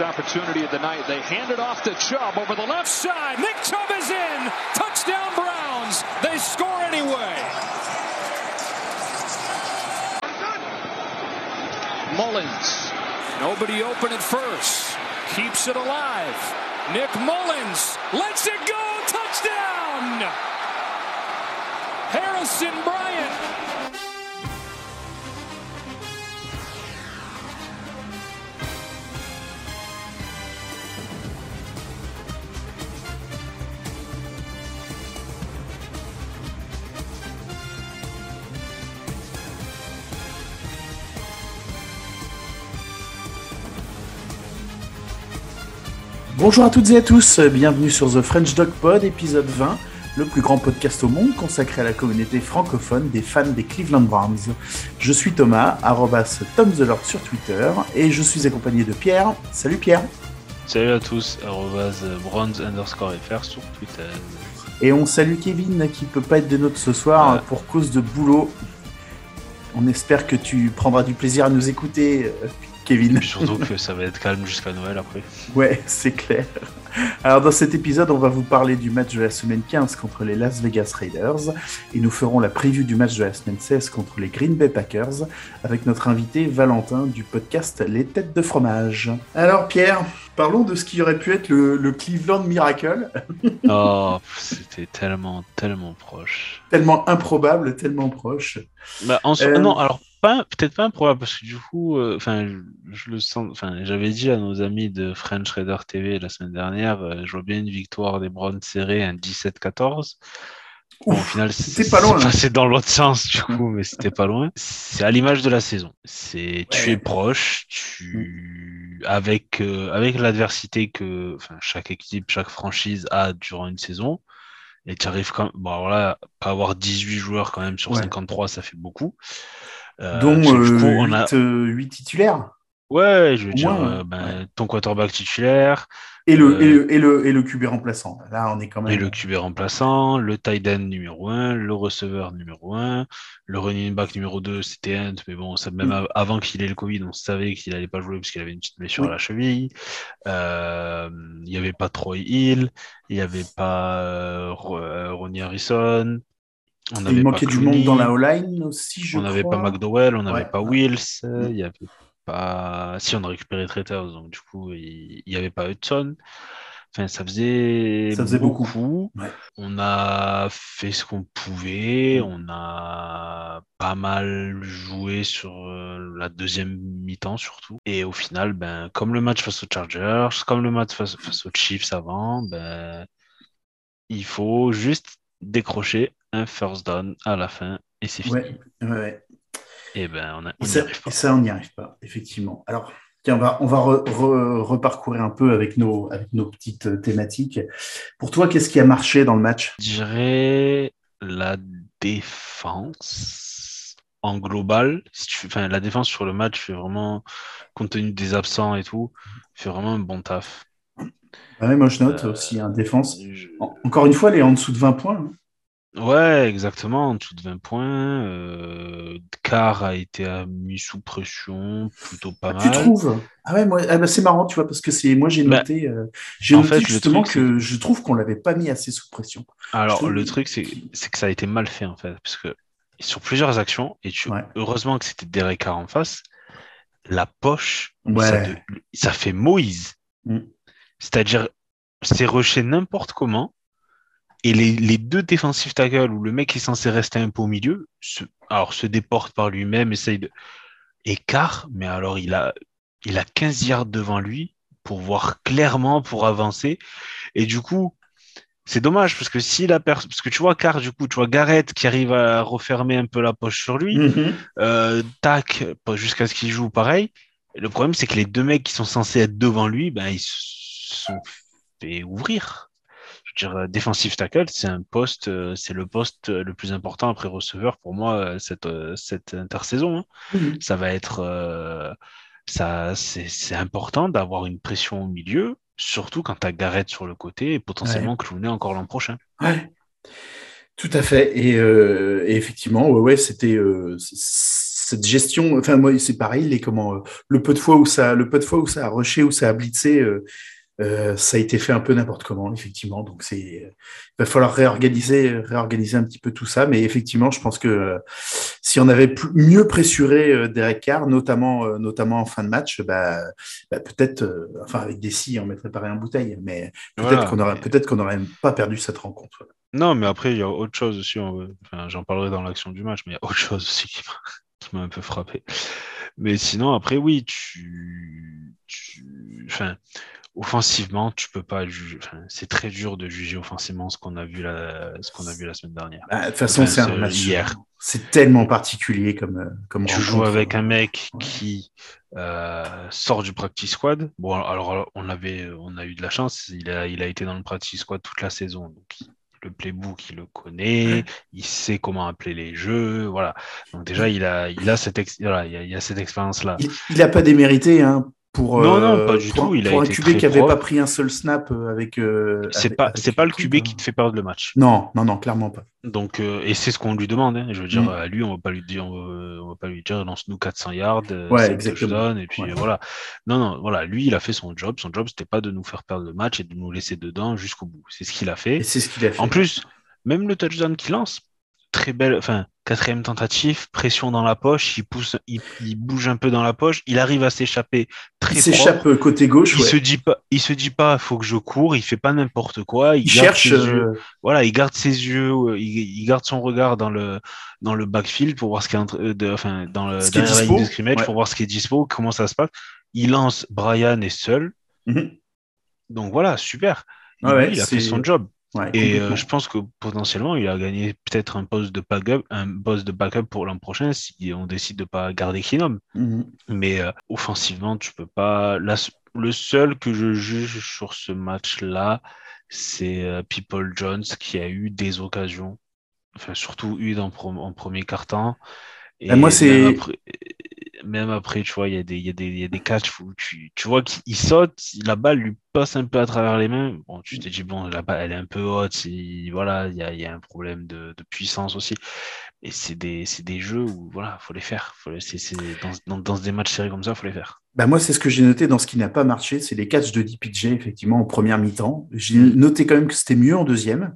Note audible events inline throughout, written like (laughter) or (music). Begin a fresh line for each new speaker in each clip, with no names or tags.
opportunity of the night. They hand it off to Chubb over the left side. Nick Chubb is in. Touchdown Browns. They score anyway. Mullins. Nobody open at first. Keeps it alive. Nick Mullins lets it go. Touchdown. Harrison Bryant.
Bonjour à toutes et à tous, bienvenue sur The French Dog Pod, épisode 20, le plus grand podcast au monde consacré à la communauté francophone des fans des Cleveland Browns. Je suis Thomas, arrobas Tom the Lord sur Twitter, et je suis accompagné de Pierre. Salut Pierre
Salut à tous, arrobas Browns underscore FR sur Twitter.
Et on salue Kevin qui peut pas être des nôtres ce soir pour cause de boulot. On espère que tu prendras du plaisir à nous écouter, euh, Kevin. (laughs)
Surtout que ça va être calme jusqu'à Noël après.
Ouais, c'est clair. Alors dans cet épisode, on va vous parler du match de la semaine 15 contre les Las Vegas Raiders et nous ferons la preview du match de la semaine 16 contre les Green Bay Packers avec notre invité Valentin du podcast Les Têtes de Fromage. Alors Pierre, parlons de ce qui aurait pu être le, le Cleveland Miracle,
Oh, (laughs) c'était tellement, tellement proche.
tellement improbable, tellement proche.
Bah, en soi-
Euh.
Non, alors pas, peut-être pas improbable parce que du coup, euh, enfin, je, je le sens. Enfin, j'avais dit à nos amis de French Raider TV la semaine dernière, euh, je vois bien une victoire des Browns serrée, un 17-14. Bon, au final,
c'était pas loin, hein.
C'est dans l'autre sens, du coup, mais c'était pas loin. C'est à l'image de la saison. C'est, tu es proche, tu, avec, euh, avec l'adversité que, chaque équipe, chaque franchise a durant une saison. Et tu arrives quand bon, alors là, pas avoir 18 joueurs quand même sur
Ouais.
53, ça fait beaucoup. Euh,
dont
parce que du
euh,
coup, on a,
8, euh, titulaires.
ouais, je veux dire,
moins,
ben,
ouais.
ton quarterback titulaire,
Et le,
Euh,
et, le, et, le, et le QB remplaçant. Là, on est quand même.
Et le QB remplaçant, le tight end numéro 1, le receveur numéro 1, le running back numéro 2, c'était Hunt, mais bon, ça, même
Mm.
av- avant qu'il ait le Covid, on savait qu'il allait pas jouer parce qu'il avait une petite blessure
Oui.
à la cheville. Euh, Il n'y avait pas Troy Hill, il n'y avait pas Ro- euh, Ronnie Harrison. On
il
n'avait pas
manquait du monde dans la O-line aussi, je
on n'avait pas. McDowell, on n'avait
Ouais.
pas Wills,
Mm.
il n'y avait pas. Si, on a récupéré Traitors, donc du coup, il n'y avait pas Hudson. Enfin, ça faisait,
Ça faisait beaucoup.
beaucoup.
Ouais.
On a fait ce qu'on pouvait. On a pas mal joué sur euh, la deuxième mi-temps surtout. Et au final, ben, comme le match face aux Chargers, comme le match face, face aux Chiefs avant, ben, il faut juste décrocher un first down à la fin et c'est fini.
Ouais, ouais, ouais.
Et ben, on a,
ça,
arrive pas.
ça, on n'y arrive pas, effectivement. Alors, tiens, on va, on va re- re- reparcourir un peu avec nos, avec nos petites euh, thématiques. Pour toi, qu'est-ce qui a marché dans le match?
Je dirais la défense en global. Si tu fais, enfin, la défense sur le match fait vraiment, compte tenu des absents et tout, fait vraiment un bon taf.
Ouais, moi, je note
Euh,
aussi, hein, défense.
Je-
encore une fois, elle est en dessous de 20 points. hein.
Ouais, exactement, en dessous de 20 points. Euh, Carr a été euh, mis sous pression, plutôt pas
Ah, tu
mal.
trouves? Ah ouais, moi, ah bah, c'est marrant, tu vois, parce que c'est moi, j'ai
Bah,
noté, euh, j'ai
en
noté
fait,
justement
truc,
que je trouve qu'on l'avait pas mis assez sous pression.
Alors,
trouve-
le truc, c'est c'est que ça a été mal fait, en fait, parce que sur plusieurs actions, et tu,
Ouais.
heureusement que c'était Derek Carr en face, la poche,
Ouais.
ça, de- ça fait Moïse.
Mm.
C'est-à-dire, c'est rushé n'importe comment, et les, les deux défensifs tackles où le mec est censé rester un peu au milieu, se, alors se déporte par lui-même, essaye de. Et Carr, mais alors il a, il a 15 yards devant lui pour voir clairement, pour avancer, et du coup, c'est dommage parce que si la personne, parce que tu vois Carr, du coup, tu vois Garrett qui arrive à refermer un peu la poche sur lui,
Mhm.
euh, tac, jusqu'à ce qu'il joue pareil. Et le problème, c'est que les deux mecs qui sont censés être devant lui, ben, ils se sont fait ouvrir. Je dire, euh, defensive tackle, c'est un poste, euh, c'est le poste euh, le plus important après receveur pour moi cette, cette intersaison. hein.
Mhm.
Ça va être, ça, c'est important d'avoir une pression au milieu, surtout quand tu as Garrett sur le côté et potentiellement Clooney encore l'an prochain.
Ouais. Tout à fait. Et, euh, et effectivement, ouais, ouais, c'était, euh, cette gestion. Enfin, moi, c'est pareil. Les comment le peu de fois où ça, le peu de fois où ça a rushé, où ça a blitzé. Euh, ça a été fait un peu n'importe comment, effectivement. Donc, c'est, il va falloir réorganiser, réorganiser un petit peu tout ça. Mais effectivement, je pense que euh, si on avait mieux pressuré euh, Derek Carr, notamment, notamment en fin de match, bah, bah peut-être, enfin, avec des si, on mettrait rien en bouteille. Mais peut-être qu'on aurait, peut-être qu'on n'aurait pas perdu cette rencontre.
Non, mais après, il y a autre chose aussi. Enfin, j'en parlerai dans l'action du match, mais il y a autre chose aussi qui m'a, un peu frappé. Mais sinon, après, oui, tu, tu... Enfin, offensivement, tu peux pas juger. c'est très dur de juger offensivement ce qu'on a vu la, ce qu'on a vu la semaine dernière.
Bah, de toute façon, c'est un match hier. C'est tellement particulier comme euh, comme.
Tu joues avec un mec qui euh, sort du practice squad. Bon, alors on avait, on a eu de la chance. Il a, il a été dans le practice squad toute la saison, donc le playbook, il le connaît, il sait comment appeler les jeux, voilà. Donc déjà, il a, il a cette, voilà, il a, cette expérience-là.
Il n'a pas démérité, hein, pour,
non, non, pas du tout.
Il pour un QB qui n'avait pas pris un seul snap euh, avec. Euh,
c'est pas, c'est pas le QB qui te fait perdre le match.
Non, non, non, clairement pas.
Donc, euh, et c'est ce qu'on lui demande. Hein. Je veux dire, mm. à lui, on va pas lui dire, on va, pas lui dire, lance-nous 400 yards,
ouais, exactement.
et puis voilà. Non, non, voilà, lui, il a fait son job. Son job, c'était pas de nous faire perdre le match et de nous laisser dedans jusqu'au bout. C'est ce qu'il a fait.
C'est ce qu'il a fait.
En plus, même le touchdown qu'il lance, très belle, enfin, quatrième tentative, pression dans la poche, il pousse, il, bouge un peu dans la poche, il arrive à s'échapper très Il
s'échappe côté gauche.
Il se dit pas, il se dit pas, faut que je cours, il fait pas n'importe quoi,
il, cherche, euh,
voilà, il garde ses yeux, euh, il, garde son regard dans le dans le backfield pour voir ce qui est euh, de, enfin dans le derrière scrimmage pour voir ce qui est dispo, comment ça se passe. Il lance, Brian est seul. Mhm. Donc voilà, super. il a fait son job et euh, je pense que potentiellement, il a gagné peut-être un poste de backup, un poste de backup pour l'an prochain si on décide de pas garder Kinom. Mhm. Mais euh, offensivement, tu peux pas. le seul que je juge sur ce match-là, c'est euh, People Jones qui a eu des occasions, enfin surtout eu en, en premier quart-temps.
Et, moi, c'est
même après, tu vois, il y, a des, y, a des, y a des catchs où tu, tu vois qu'il saute, la balle lui passe un peu à travers les mains. Bon, tu te dis, bon, la balle, elle est un peu haute, voilà, il y a, y a, un problème de, puissance aussi. Et c'est des, des, jeux où, voilà, faut les faire. Faut les, dans, dans, des matchs serrés comme ça, faut les faire.
Bah moi, c'est ce que j'ai noté dans ce qui n'a pas marché, c'est les catchs de DPJ, effectivement, en première mi-temps. J'ai noté quand même que c'était mieux en deuxième.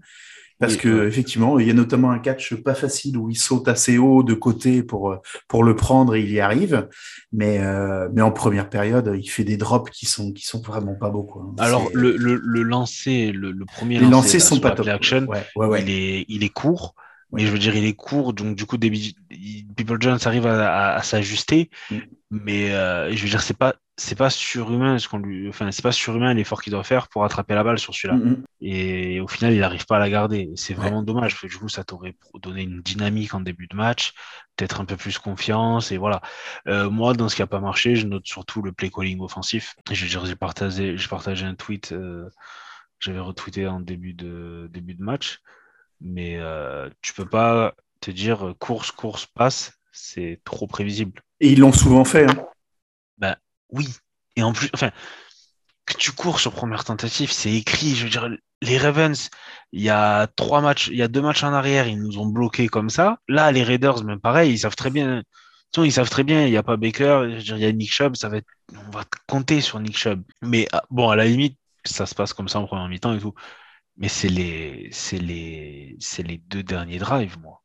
Parce que effectivement, il y a notamment un catch pas facile où il saute assez haut de côté pour pour le prendre et il y arrive. Mais euh, mais en première période, il fait des drops qui sont qui sont vraiment pas beaux quoi.
Alors le, le, le lancer, le, le premier
les lancers sont pas top.
Action, il est il est court. Mais je veux dire, il est court, donc du coup, People Jones arrive à, à, s'ajuster. Mm. Mais euh, je veux dire, c'est pas c'est pas surhumain ce qu'on lui, enfin c'est pas surhumain l'effort qu'il doit faire pour attraper la balle sur celui-là. Mm-hmm. Et au final, il n'arrive pas à la garder. C'est vraiment dommage parce que du coup, ça t'aurait donné une dynamique en début de match, peut-être un peu plus confiance et voilà. Euh, moi, dans ce qui a pas marché, je note surtout le play calling offensif. J'ai partagé, j'ai partagé un tweet, euh, j'avais retweeté en début de début de match, mais euh, tu peux pas te dire course, course, passe, c'est trop prévisible.
Et ils l'ont souvent fait. Hein.
Ben, oui. Et en plus, enfin, que tu cours sur première tentative, c'est écrit. Je veux dire, les Ravens, il y a trois matchs, il y a deux matchs en arrière, ils nous ont bloqués comme ça. Là, les Raiders, même pareil, ils savent très bien. Ils savent très bien, il n'y a pas Baker, je veux dire, il y a Nick Chubb, ça va être, on va compter sur Nick Chubb. Mais ah, bon, à la limite, ça se passe comme ça en première mi-temps et tout. Mais c'est les, c'est les, c'est les deux derniers drives, moi.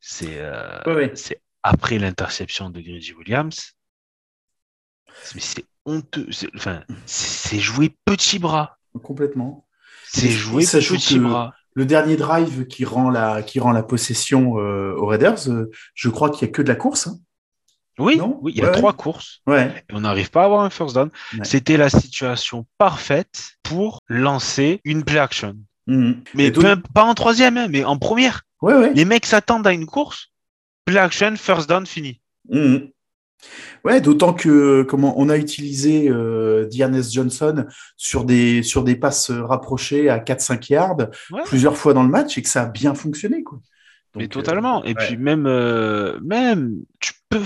C'est, euh, c'est après l'interception de Grady Williams mais c'est honteux. Enfin, c'est jouer petit bras.
Complètement.
C'est jouer petit bras.
Le dernier drive qui rend la, qui rend la possession euh, aux Raiders, euh, je crois qu'il n'y a que de la course. Hein.
oui, oui, il y a trois courses.
Ouais.
Et on n'arrive pas à avoir un first down. C'était la situation parfaite pour lancer une play action. Mhm. Mais pas en troisième, hein, mais en première. Les mecs s'attendent à une course. Play action, first down, fini.
Mhm. Ouais, d'autant que comment on a utilisé euh, Johnson sur des sur des passes rapprochées à 4-5 yards plusieurs fois dans le match et que ça a bien fonctionné quoi.
Mais totalement. et puis même euh, même tu peux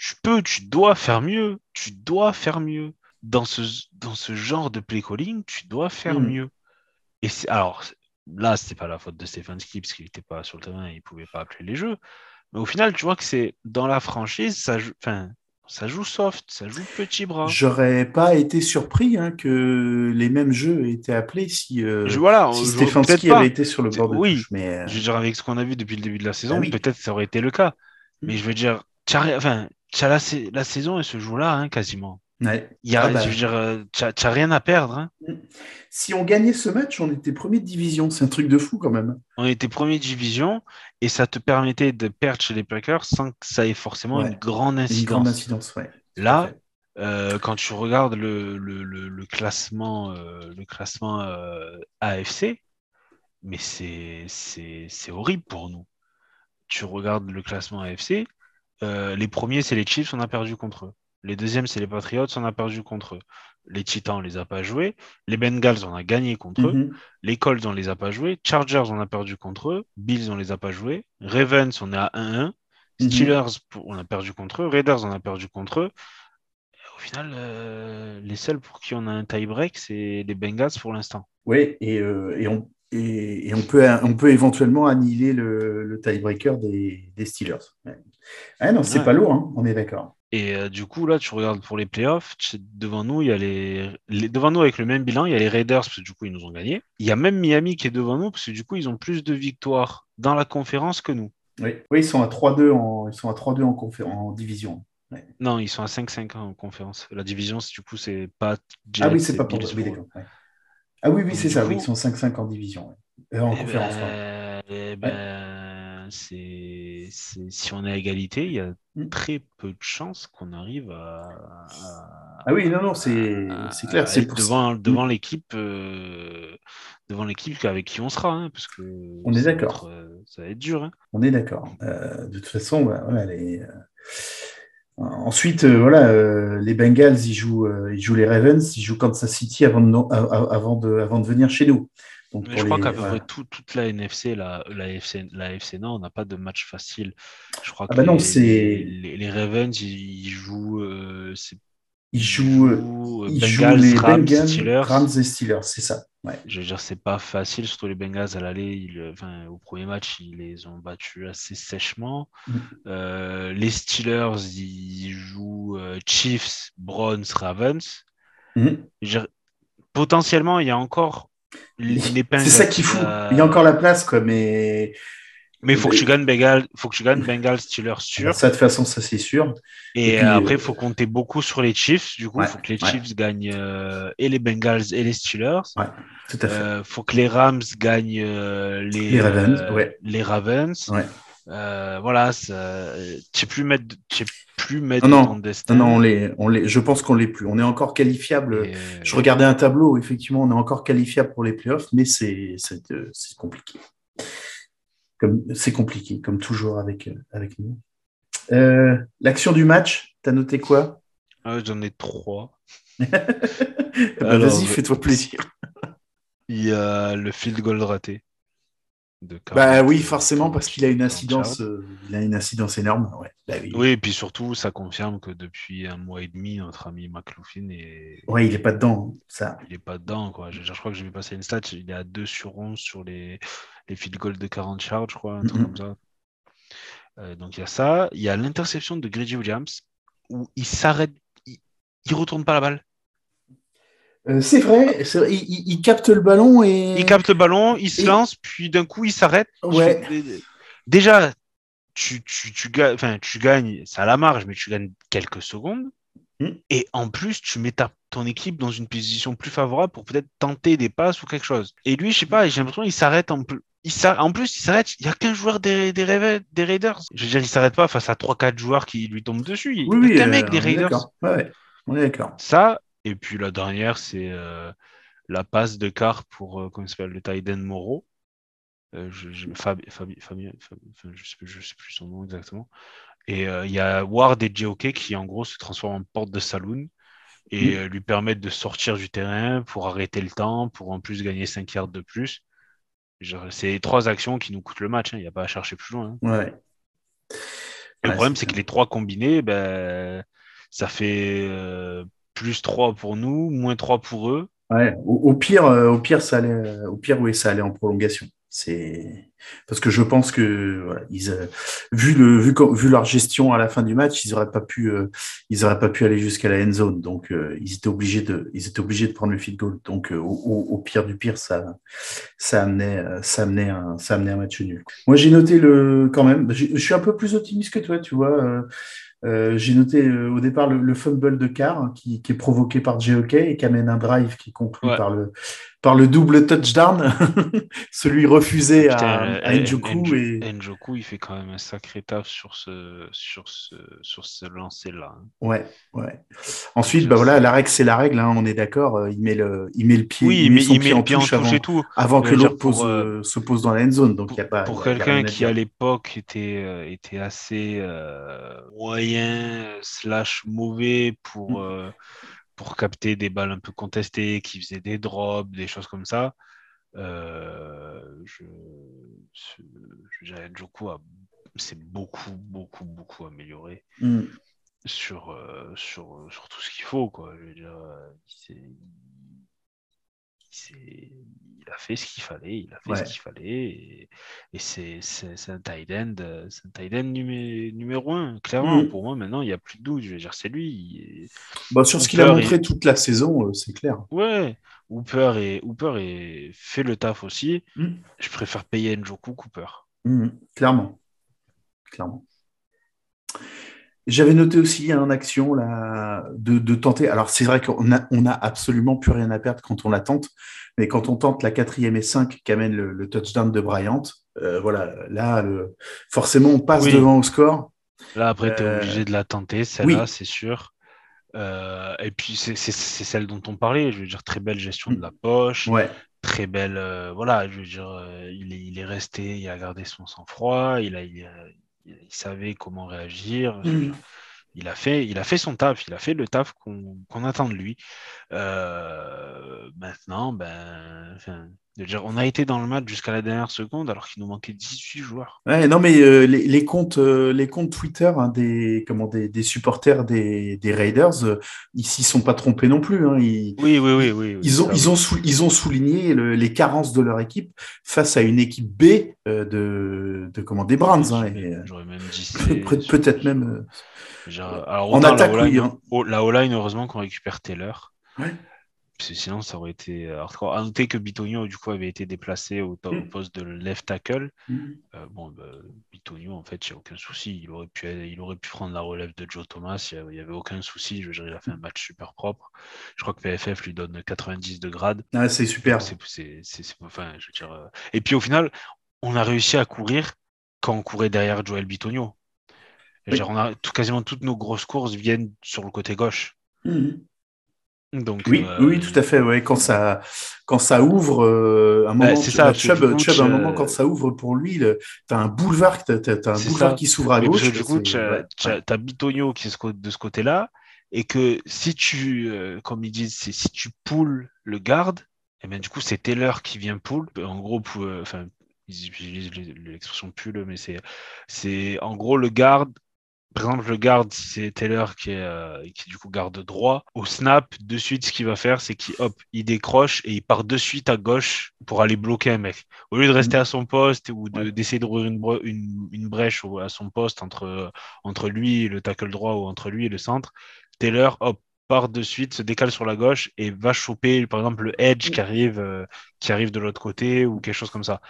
tu, peux tu dois faire mieux, tu dois faire mieux dans ce dans ce genre de play calling, tu dois faire hmm. mieux. Et alors là, c'est pas la faute de Stephen Skip parce qu'il n'était pas sur le terrain, il pouvait pas appeler les jeux. Mais au final, tu vois que c'est dans la franchise, ça joue, enfin, ça joue soft, ça joue petit bras.
J'aurais pas été surpris hein, que les mêmes jeux aient été appelés si, euh,
Je- voilà,
si Stefanski avait été sur le bord de
Oui.
touche. Mais euh,
Je veux dire, avec ce qu'on a vu depuis le début de la saison,
Ah oui.
peut-être ça aurait été le cas.
Mm.
Mais je veux dire, enfin, t'as la, sa- la saison, elle se joue là, hein, quasiment.
Ouais.
Il y a,
Ah bah.
je veux dire, euh, t'as t'as rien à perdre. hein.
si on gagnait ce match, on était premier de division. C'est un truc de fou quand même.
On était premier de division et ça te permettait de perdre chez les Packers sans que ça ait forcément
Ouais.
une grande
Une
incidence.
grande incidence, ouais.
Là, euh, quand tu regardes le, le, le, le classement, euh, le classement euh, AFC, mais c'est horrible pour nous. Tu regardes le classement AFC, euh, les premiers, c'est les Chiefs, on a perdu contre eux. Les deuxièmes, c'est les Patriots, on a perdu contre eux. Les Titans, on les a pas joués. Les Bengals, on a gagné contre eux.
Mhm.
Les Colts, on les a pas joués. Chargers, on a perdu contre eux. Bills, on les a pas joués. Ravens, on est à 1-1.
Mhm.
Steelers, on a perdu contre eux. Raiders, on a perdu contre eux. Et au final, euh, les seuls pour qui on a un tie-break, c'est les Bengals pour l'instant.
Oui, et, euh, et, on, et, et on, peut, on peut éventuellement annihiler le, le tiebreaker des, des Steelers. Ouais. Ah non, c'est
Ouais.
pas lourd, hein, on est d'accord.
Et euh, du coup, là, tu regardes pour les playoffs, devant nous, il y a les... les- devant nous avec le même bilan, il y a les Raiders parce que du coup, ils nous ont gagné. Il y a même Miami qui est devant nous parce que du coup, ils ont plus de victoires dans la conférence que nous.
Oui, oui ils sont à 3-2 en, ils sont à 3-2 en, confé- en division.
Non, ils sont à 5-5 en conférence. La division, du coup, c'est pas
ah oui, c'est
et
pas pour oui, ouais. Ah oui, oui, c'est ça,
coup-
oui, ils sont 5-5 en division. ouais. Euh, en
Eh
conférence.
ben, eh ben, c'est, si on est à égalité, il y a
Mm.
très peu de chances qu'on arrive à, à-
Ah oui, non, non, c'est clair. C'est
devant, devant l'équipe, euh, devant l'équipe avec qui on sera, hein, parce que
On est d'accord.
euh, Ça va être dur. hein.
On est d'accord. Euh, de toute façon, bah, voilà, les, euh, Ensuite, voilà, les Bengals, ils jouent, ils jouent les Ravens, ils jouent Kansas City avant de, avant de, avant de venir chez nous. Donc,
Mais
pour
je crois
les-
qu'à peu près tout- toute la NFC, la, la FC, la FC Nord, on n'a pas de match facile. Je crois
Ah
que
bah non,
les,
c'est-
les, les Ravens, ils, jouent, euh, c'est-
Ils jouent, euh,
jouent, euh,
ils jouent
Bengals,
les
Rams,
Bengals,
Steelers.
Rams et Steelers, c'est ça. Ouais.
Je veux dire, c'est pas facile, surtout les Bengals à l'aller. ils- Enfin, au premier match, ils les ont battus assez sèchement.
Mhm.
Euh, les Steelers, ils jouent Chiefs, Browns, Ravens.
Mhm.
Je veux dire, potentiellement, il y a encore.
C'est ça qui fout.
euh,
Il y a encore la place, quoi, mais
Mais il faut que tu gagnes Bengals, faut que tu gagnes Bengals, Steelers sûr.
ça, de toute façon, ça, c'est sûr.
Et,
Et puis,
euh, après,
euh,
il faut compter beaucoup sur les Chiefs. Du coup, il
Ouais,
faut que les
ouais.
Chiefs gagnent euh, et les Bengals et les Steelers.
Ouais, tout à fait.
Euh, faut que les Rams gagnent euh, les,
Les Ravens,
euh, les Ravens. Euh, voilà, ça- tu sais plus mettre, plus mettre
Non, non.
ton destin.
Non, non, on les, on les, je pense qu'on l'est plus. On est encore qualifiable.
Et, euh,
Je regardais un tableau, effectivement, on est encore qualifiable pour les playoffs, mais c'est c'est, euh, c'est compliqué. Comme C'est compliqué, comme toujours avec, euh, avec nous. Euh, L'action du match, t'as noté quoi?
Ah, J'en ai trois. (laughs) Alors,
Vas-y,
bah,
fais-toi plaisir.
Il y a le field goal raté. De
Bah
40,
oui, forcément, parce qu'il a une
40
incidence, euh, il a une incidence énorme. Ouais. Bah oui.
Oui, et puis surtout, ça confirme que depuis un mois et demi, notre ami McLaughlin est,
Ouais, il est pas dedans, ça.
il est pas dedans. Quoi. Je, je crois que je vais passer une stat. Il est à 2 sur 11 sur les, les field goals de 40 yards, je crois, un truc comme ça. Euh, donc il y a ça. Il y a l'interception de Grady Williams où il s'arrête, il, il retourne pas la balle.
Euh, c'est vrai, il, capte le ballon et.
Il capte le ballon, il se
Et-
lance, puis d'un coup il s'arrête.
Ouais.
Déjà, tu, tu, tu, gagnes, enfin, tu gagnes, c'est à la marge, mais tu gagnes quelques secondes.
Mhm.
Et en plus, tu mets ta, ton équipe dans une position plus favorable pour peut-être tenter des passes ou quelque chose. Et lui, je sais pas, j'ai l'impression qu'il s'arrête en plus. Il s'arrête- en plus, il s'arrête. Il y a qu'un joueur des, des, Rave- des Raiders. Je veux dire, il s'arrête pas face à 3-4 joueurs qui lui tombent dessus. Il n'y
oui,
a qu'un
euh,
mec des Raiders.
ouais, on est d'accord.
Ça, et puis la dernière, c'est euh, la passe de Carr pour, euh, comment il s'appelle, le Tyden Moreau. Euh, je, je sais, plus- je sais plus son nom exactement. Et il y a Ward et J.O.K. qui, en gros, se transforment en porte de saloon et lui permettent de sortir du terrain pour arrêter le temps, pour en plus gagner 5 yards de plus. C'est trois actions qui nous coûtent le match. hein. Il n'y a pas à chercher plus loin. hein.
Ouais.
Le
Ouais,
problème,
c'est
que les trois combinés, ben, ça fait plus 3 pour nous, moins 3 pour eux.
Au, pire, euh, au pire, ça allait, au pire, allait en prolongation. C'est, Parce que je pense que ils, euh, vu le vu, vu leur gestion à la fin du match, ils auraient pas pu euh, ils auraient pas pu aller jusqu'à la end zone. Donc euh, ils étaient obligés de ils étaient obligés de prendre le field goal. Donc au, au, pire du pire, ça ça amenait ça amenait un ça amenait un match nul. Moi j'ai noté le quand même. Je suis un peu plus optimiste que toi, tu vois. Euh, j'ai noté euh, au départ le, le, fumble de Carr qui, qui, est provoqué par JOK et qui amène un drive qui conclut par, le, par le double touchdown, (laughs) celui refusé à, à Njoku.
et... Njoku, il fait quand même un sacré taf sur ce, sur ce, sur ce lancer-là. Hein.
Ouais, ouais. Ensuite, bah voilà, la règle, c'est la règle, hein, on est d'accord. Euh, il, met le, il met le pied,
oui, il met, son il pied, en touche, avant,
tout. avant que l'autre euh, se pose dans la end zone. Donc,
pour,
y a pas,
pour quelqu'un qui, à l'époque, était, était assez euh, moyen, slash mauvais pour. Mm pour capter des balles un peu contestées, qui faisaient des drops, des choses comme ça. Euh, je, dirais Joku c'est beaucoup, beaucoup, beaucoup amélioré mm. sur, euh, sur, sur, tout ce qu'il faut. Quoi. Je veux dire, euh, il, il, a fait ce qu'il fallait, il a fait ce qu'il fallait, et, et c'est un tight end, un tight end numéro un, clairement. Mm. Pour moi, maintenant, il n'y a plus de doute. Je veux dire, c'est lui.
Bah, sur ce qu'il a montré toute la saison, euh, c'est clair.
Ouais, Hooper et Hooper et fait le taf aussi. Mm. Je préfère payer Njoku Cooper.
Mm, clairement, clairement. J'avais noté aussi en action là, de, de tenter. Alors, c'est vrai qu'on a, on a absolument plus rien à perdre quand on la tente, mais quand on tente la quatrième et cinq qu'amène le, le touchdown de Bryant, euh, voilà, là, le, forcément, on passe devant au score.
Là, après, tu es obligé de la tenter, celle-là, c'est sûr. Euh, et puis, c'est celle dont on parlait. Je veux dire, très belle gestion de la poche.
Ouais.
Très belle. Euh, voilà, je veux dire, il, est, il est resté, il a gardé son sang-froid, il a, il, a, il, savait comment réagir. Mm. Il a, fait, il a fait son taf, il a fait le taf qu'on attend de lui. Euh, maintenant, ben, on a été dans le match jusqu'à la dernière seconde alors qu'il nous manquait 18 joueurs.
Ouais, non, mais euh, les, les, comptes, euh, les comptes Twitter hein, des, comment, des, des, supporters des, des Raiders, euh, ils s'y sont pas trompés non plus. Hein, ils,
oui, oui, oui, oui,
Ils ont, ils ont, sou, ils ont souligné le, les carences de leur équipe face à une équipe B de, de comment, des Browns. Hein,
J'aurais même dit (laughs)
peut-être même.
Genre, alors, en attaque, la oui. La O-line, heureusement qu'on récupère Taylor.
Ouais
sinon, ça aurait été hardcore. À noter que Bitonio, du coup, avait été déplacé au, mm. poste de left tackle. Mm. Euh, bon, bah, Bitonio, en fait, il n'y a aucun souci. Il aurait, pu, il aurait pu prendre la relève de Joe Thomas. Il n'y avait aucun souci. Je veux dire, il a fait un match super propre. Je crois que PFF lui donne 90 de grade.
Ah, c'est super.
enfin, je veux dire, euh, Et puis, au final, on a réussi à courir quand on courait derrière Joel Bitonio. on a, tout, quasiment toutes nos grosses courses viennent sur le côté gauche.
Mm. Donc, oui, euh, oui, tout à fait. Ouais. Quand ça, quand ça ouvre, euh, un moment, c'est ça. Chubb, un moment quand ça ouvre pour lui, tu as un boulevard, t'as, as un boulevard qui s'ouvre à gauche.
du coup, tu as, Bitonio qui est de ce côté-là, et que si tu, euh, comme ils disent, si tu poules le garde, et eh bien du coup c'est Taylor qui vient pull. En gros, enfin, ils utilisent l'expression pull, mais c'est en gros le garde par exemple, le garde, c'est Taylor qui est, euh, qui du coup garde droit. Au snap, de suite, ce qu'il va faire, c'est qu'il hop, il décroche et il part de suite à gauche pour aller bloquer un mec. Au lieu de rester à son poste ou d'essayer de, d'ouvrir une, une, brèche à son poste entre, entre lui et le tackle droit ou entre lui et le centre, Taylor, hop, part de suite, se décale sur la gauche et va choper, par exemple, le edge qui arrive, euh, qui arrive de l'autre côté ou quelque chose comme ça.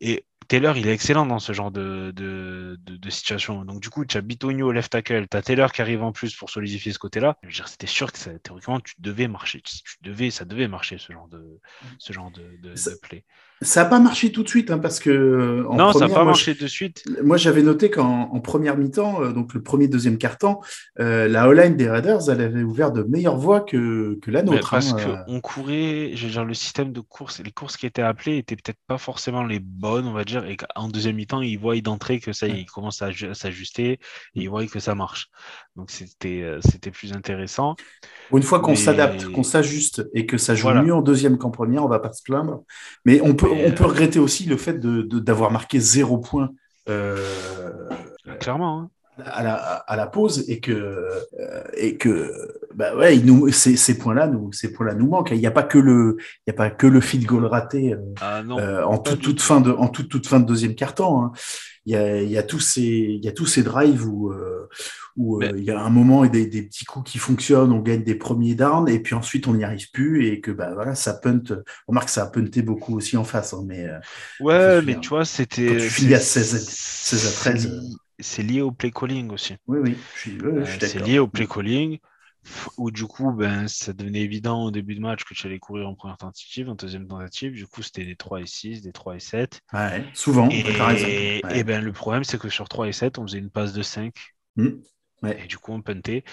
Et Taylor, il est excellent dans ce genre de, de, de, situation. Donc, du coup, tu as Bitonio left tackle, tu as Taylor qui arrive en plus pour solidifier ce côté-là. C'était sûr que ça, théoriquement, tu devais marcher. Tu devais, ça devait marcher, ce genre de, ce genre de, de play.
Ça n'a pas marché tout de suite, hein, parce que.
Euh, en non, ça n'a pas marché tout de suite.
Moi, j'avais noté qu'en première mi-temps, euh, donc le premier, deuxième quart-temps, euh, la O-line des Raiders, elle avait ouvert de meilleures voies que, que la nôtre.
parce hein, qu'on courait, je veux dire, le système de course, les courses qui étaient appelées étaient peut-être pas forcément les bonnes, on va dire, et qu'en deuxième mi-temps, ils voient d'entrée que ça, ils commencent à s'ajuster et ils voient que ça marche. Donc, c'était c'était plus intéressant.
Une fois qu'on s'adapte, qu'on s'ajuste et que ça joue mieux en deuxième qu'en première, on va pas se plaindre. Mais on peut, on peut regretter aussi le fait d'avoir de, marqué zéro point. Euh,
Clairement. Hein.
À la, à la pause et que euh, et que bah ouais il nous ces, ces points-là nous ces points-là nous manquent il n'y a pas que le il y a pas que le feed goal raté euh,
Ah non,
euh, en
pas
toute,
tout.
fin de en toute toute fin de deuxième quart-temps hein. il y a il y a tous ces il y a tous ces drives où euh, où euh,
Mais-
il y a un moment et des, des petits coups qui fonctionnent on gagne des premiers downs et puis ensuite on n'y arrive plus et que bah voilà ça punt on remarque que ça a punté beaucoup aussi en face hein, mais euh,
Ouais, mais tu vois, c'était.
quand tu finis à
c'est-
16 16 à
c'est
13,
li- C'est lié au play calling aussi.
oui oui je suis,
Euh,
je suis
c'est lié au play calling où du coup, ben, ça devenait évident au début de match que tu allais courir en première tentative, en deuxième tentative. Du coup, c'était des 3 et 6, des 3 et 7.
ouais, souvent
Et,
Ouais.
et ben, le problème, c'est que sur 3 et 7, on faisait une passe de 5
Hmm. Ouais.
et du coup, on puntait.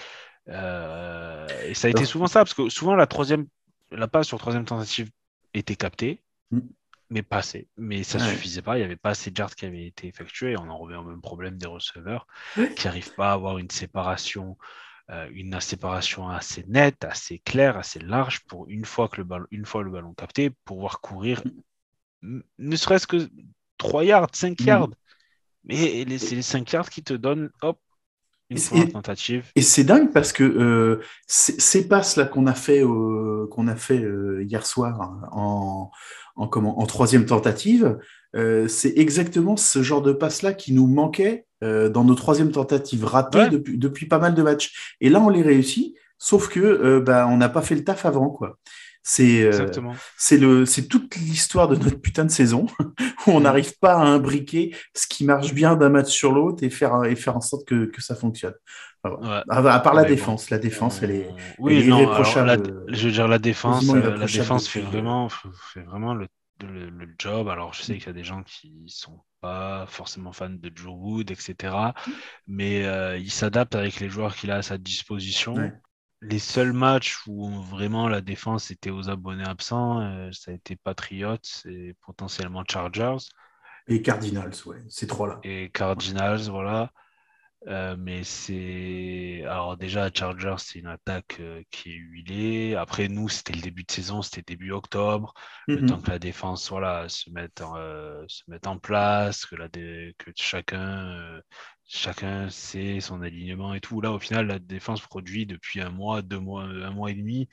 Euh, et ça a été souvent ça, parce que souvent, la troisième, la passe sur troisième tentative était captée,
Hmm.
Mais pas assez. Mais ça
Ouais.
suffisait pas. Il n'y avait pas assez de yards qui avaient été effectués. On en revient au même problème des receveurs
Ouais.
qui n'arrivent pas à avoir une séparation, euh, une séparation assez nette, assez claire, assez large pour une fois que le ballon, une fois le ballon capté, pouvoir courir, n- ne serait-ce que 3 yards, 5
Mhm.
yards. Mais c'est les 5 yards qui te donnent, hop, une
Et-
tentative.
C'est dingue parce que euh, ces passes là qu'on a fait euh, qu'on a fait euh, hier soir hein, en en comment en troisième tentative, euh, c'est exactement ce genre de passe là qui nous manquait euh, dans nos troisième tentatives ratées
Ouais.
depuis depuis pas mal de matchs. Et là on les réussit, sauf que euh, bah on n'a pas fait le taf avant quoi. C'est euh, c'est le c'est toute l'histoire de notre putain de saison (laughs) où on
Mm.
n'arrive pas à imbriquer ce qui marche bien d'un match sur l'autre et faire et faire en sorte que, que ça fonctionne. Enfin, voilà.
Ouais.
À, part la
Mais bon.
défense, la défense elle est
On- Oui,
elle est
non, alors,
irréprochable.
la- je veux dire, la défense, euh, la défense fait
depuis,
vraiment, fait vraiment le, le, le job. Alors, je sais qu'il y a des gens qui sont pas forcément fans de Joe Wood, etc. Mais euh, il s'adapte avec les joueurs qu'il a à sa disposition.
Ouais.
Les seuls matchs où vraiment la défense était aux abonnés absents, euh, ça a été Patriots et potentiellement Chargers
et Cardinals, ouais, ces trois là.
et Cardinals, voilà. Euh, mais c'est. Alors, déjà, Chargers, c'est une attaque euh, qui est huilée. Après, nous, c'était le début de saison, c'était début octobre. Le
Mhm.
temps que la défense voilà, se, mette en, se mette en place, que, la dé- que chacun, chacun sait son alignement et tout. Là, au final, la défense produit depuis un mois, deux mois, un mois et demi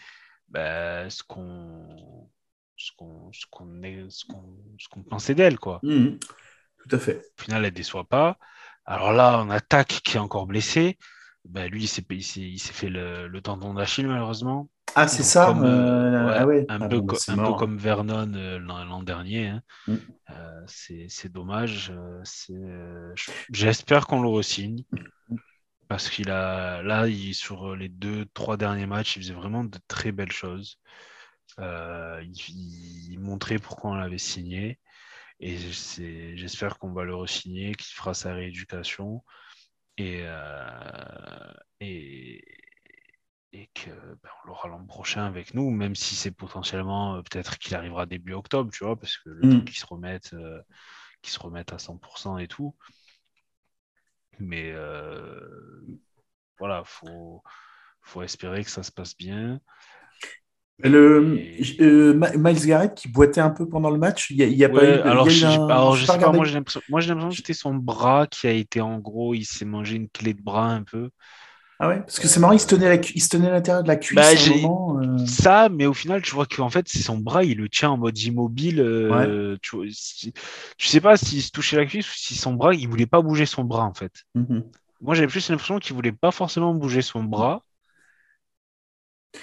ce qu'on ce qu'on ce qu'on est- ce qu'on- ce qu'on pensait d'elle, quoi
Mhm. Tout à fait.
au final, elle ne déçoit pas. Alors là, on attaque qui est encore blessé. Ben, lui, il s'est fait le, le tendon d'Achille, malheureusement.
Ah, c'est ça
comme, euh,
euh,
ouais,
Ah ouais.
Un,
Ah
peu,
bon,
un peu comme Vernon euh, l'an dernier. hein.
Mm.
Euh, c'est c'est dommage. euh, J'espère qu'on le re-signe. Parce qu'il a là, il, sur les deux, trois derniers matchs, il faisait vraiment de très belles choses. Euh, il, il montrait pourquoi on l'avait signé. Et c'est- j'espère qu'on va le re-signer, qu'il fera sa rééducation. Et, euh, et, et que ben, on l'aura l'an prochain avec nous, même si c'est potentiellement euh, peut-être qu'il arrivera début octobre, tu vois, parce que le
Mm.
temps qu'il se remette, euh, se remette à 100% et tout. Mais euh, voilà, faut faut espérer que ça se passe bien.
Le,
Et-
euh, Miles Garrett qui boitait un peu pendant le match, il y a, pas eu. de-
alors, je,
un-
alors, je sais pas,
regardé.
moi j'ai l'impression moi, j'ai l'impression que c'était son bras qui a été en gros, il s'est mangé une clé de bras un peu.
Ah ouais, parce que c'est marrant, il se tenait, la cu- il se tenait à l'intérieur de la cuisse
Bah,
à un
j'ai-
moment. euh,
Ça, mais au final, tu vois qu'en fait, c'est son bras, il le tient en mode immobile. euh, tu vois, si- je sais pas s'il se touchait la cuisse ou si son bras, il voulait pas bouger son bras en fait.
mhm.
Moi, j'avais plus l'impression qu'il voulait pas forcément bouger son bras.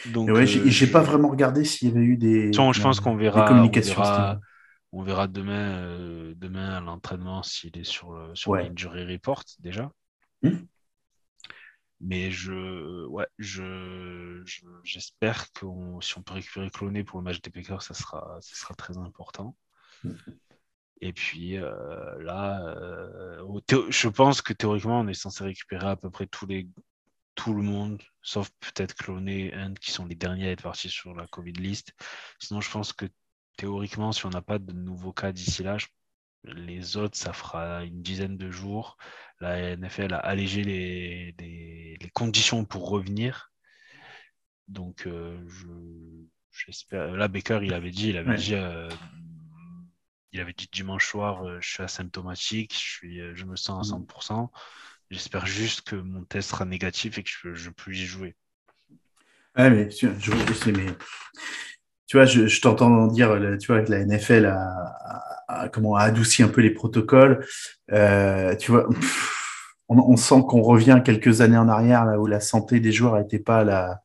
Donc,
ouais, j'ai
euh,
pas vraiment regardé s'il y avait eu des,
Bon, je pense qu'on verra,
des communications.
on verra, on verra demain, euh, demain à l'entraînement s'il est sur le sur
Ouais.
report déjà. Mais je, ouais, je, je- j'espère que si on peut récupérer Cloné pour le match des Packers, ça sera, ça sera très important. Et puis euh, là, euh, je pense que théoriquement, on est censé récupérer à peu près tous les, tout le monde, sauf peut-être Cloné et Hunt qui sont les derniers à être partis sur la Covid list. Sinon, je pense que théoriquement, si on n'a pas de nouveaux cas d'ici là, je- les autres, ça fera une dizaine de jours. La NFL a allégé les, les- les conditions pour revenir. Donc, euh, je- j'espère. Là, Baker, il avait dit, il avait
Ouais.
dit, euh, il avait dit dimanche soir, euh, je suis asymptomatique, je suis, je me sens à
Mhm.
100%. J'espère juste que mon test sera négatif et que je, je peux y jouer.
Ouais, mais je, sais, mais, tu vois, je, je t'entends dire, tu vois, que la NFL a, a, comment, a adouci un peu les protocoles. Euh, tu vois, on, on, sent qu'on revient quelques années en arrière, là où la santé des joueurs n'était pas, la,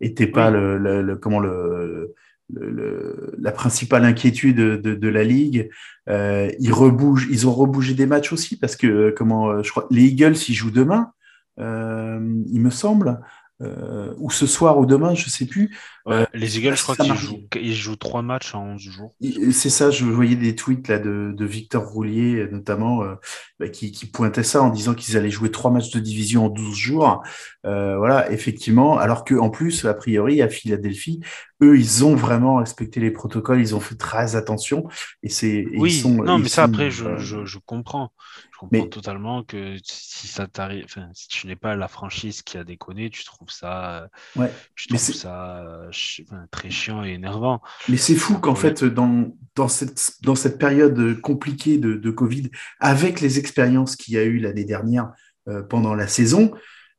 était pas oui. le, le, le, comment, le, le, la principale inquiétude de, de, de la ligue. Euh, ils rebougent, ils ont rebougé des matchs aussi parce que comment, je crois, les Eagles ils jouent demain, euh, il me semble. Euh, ou ce soir ou demain, je sais plus.
Ouais, les Eagles, je crois qu'ils jouent, ils jouent trois matchs en 11 jours.
C'est ça, je voyais des tweets là de, de Victor Roulier notamment euh, bah, qui, qui, pointait ça en disant qu'ils allaient jouer trois matchs de division en 12 jours. Euh, voilà, effectivement, alors que en plus, a priori, à Philadelphie, eux, ils ont vraiment respecté les protocoles, ils ont fait très attention et c'est
oui,
ils sont,
non,
ils
mais ça après, je,
euh,
je, je comprends. Je comprends
Mais-
totalement que si ça t'arrive, si tu n'es pas la franchise qui a déconné, tu trouves ça,
Ouais.
tu trouves ça euh, très chiant et énervant.
Mais c'est fou qu'en
Ouais.
fait, dans, dans, cette, dans cette période compliquée de, de Covid, avec les expériences qu'il y a eu l'année dernière euh, pendant la saison,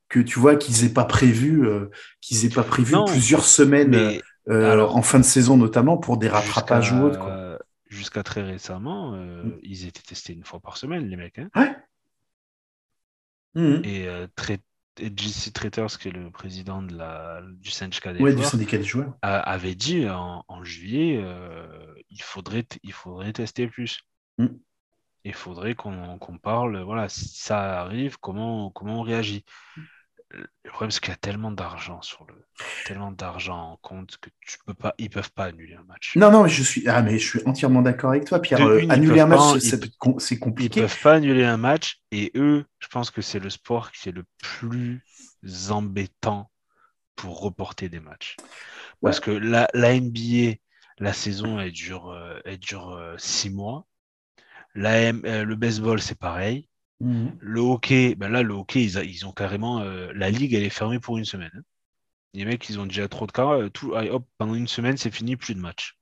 que tu vois qu'ils aient pas prévu, euh, qu'ils aient pas prévu
Non,
plusieurs semaines
Mais
euh,
alors,
en fin de saison notamment pour des rattrapages ou autres. Quoi.
jusqu'à très récemment,
Mm.
ils étaient testés une fois par semaine, les mecs. hein.
Ouais. Mhm.
Et, euh, et JC Traitors, qui est le président de la, du syndicat des
Ouais, du
joueurs,
syndicat des joueurs.
a- avait dit en, en juillet, euh, il, faudrait, il faudrait tester plus.
Mm.
Il faudrait qu'on qu'on parle, voilà, si ça arrive, comment, comment on réagit. Le problème, c'est qu'il y a tellement d'argent sur le, tellement d'argent en compte que tu peux pas, ils peuvent pas annuler un match.
Non, non, mais je suis, ah, mais je suis entièrement d'accord avec toi, Pierre. Euh,
une,
annuler un match, c'est- c'est
Ils
compliqué.
peuvent pas annuler un match et eux, je pense que c'est le sport qui est le plus embêtant pour reporter des matchs. Parce que la, la NBA, la saison, elle dure, euh, elle dure euh, six mois. La M- le baseball, c'est pareil.
Mhm.
Le hockey, ben là, le hockey, ils, a- ils ont carrément. euh, la ligue, elle est fermée pour une semaine. hein. Les mecs, ils ont déjà trop de cas. euh, Tout, allez, hop, pendant une semaine, c'est fini, plus de matchs.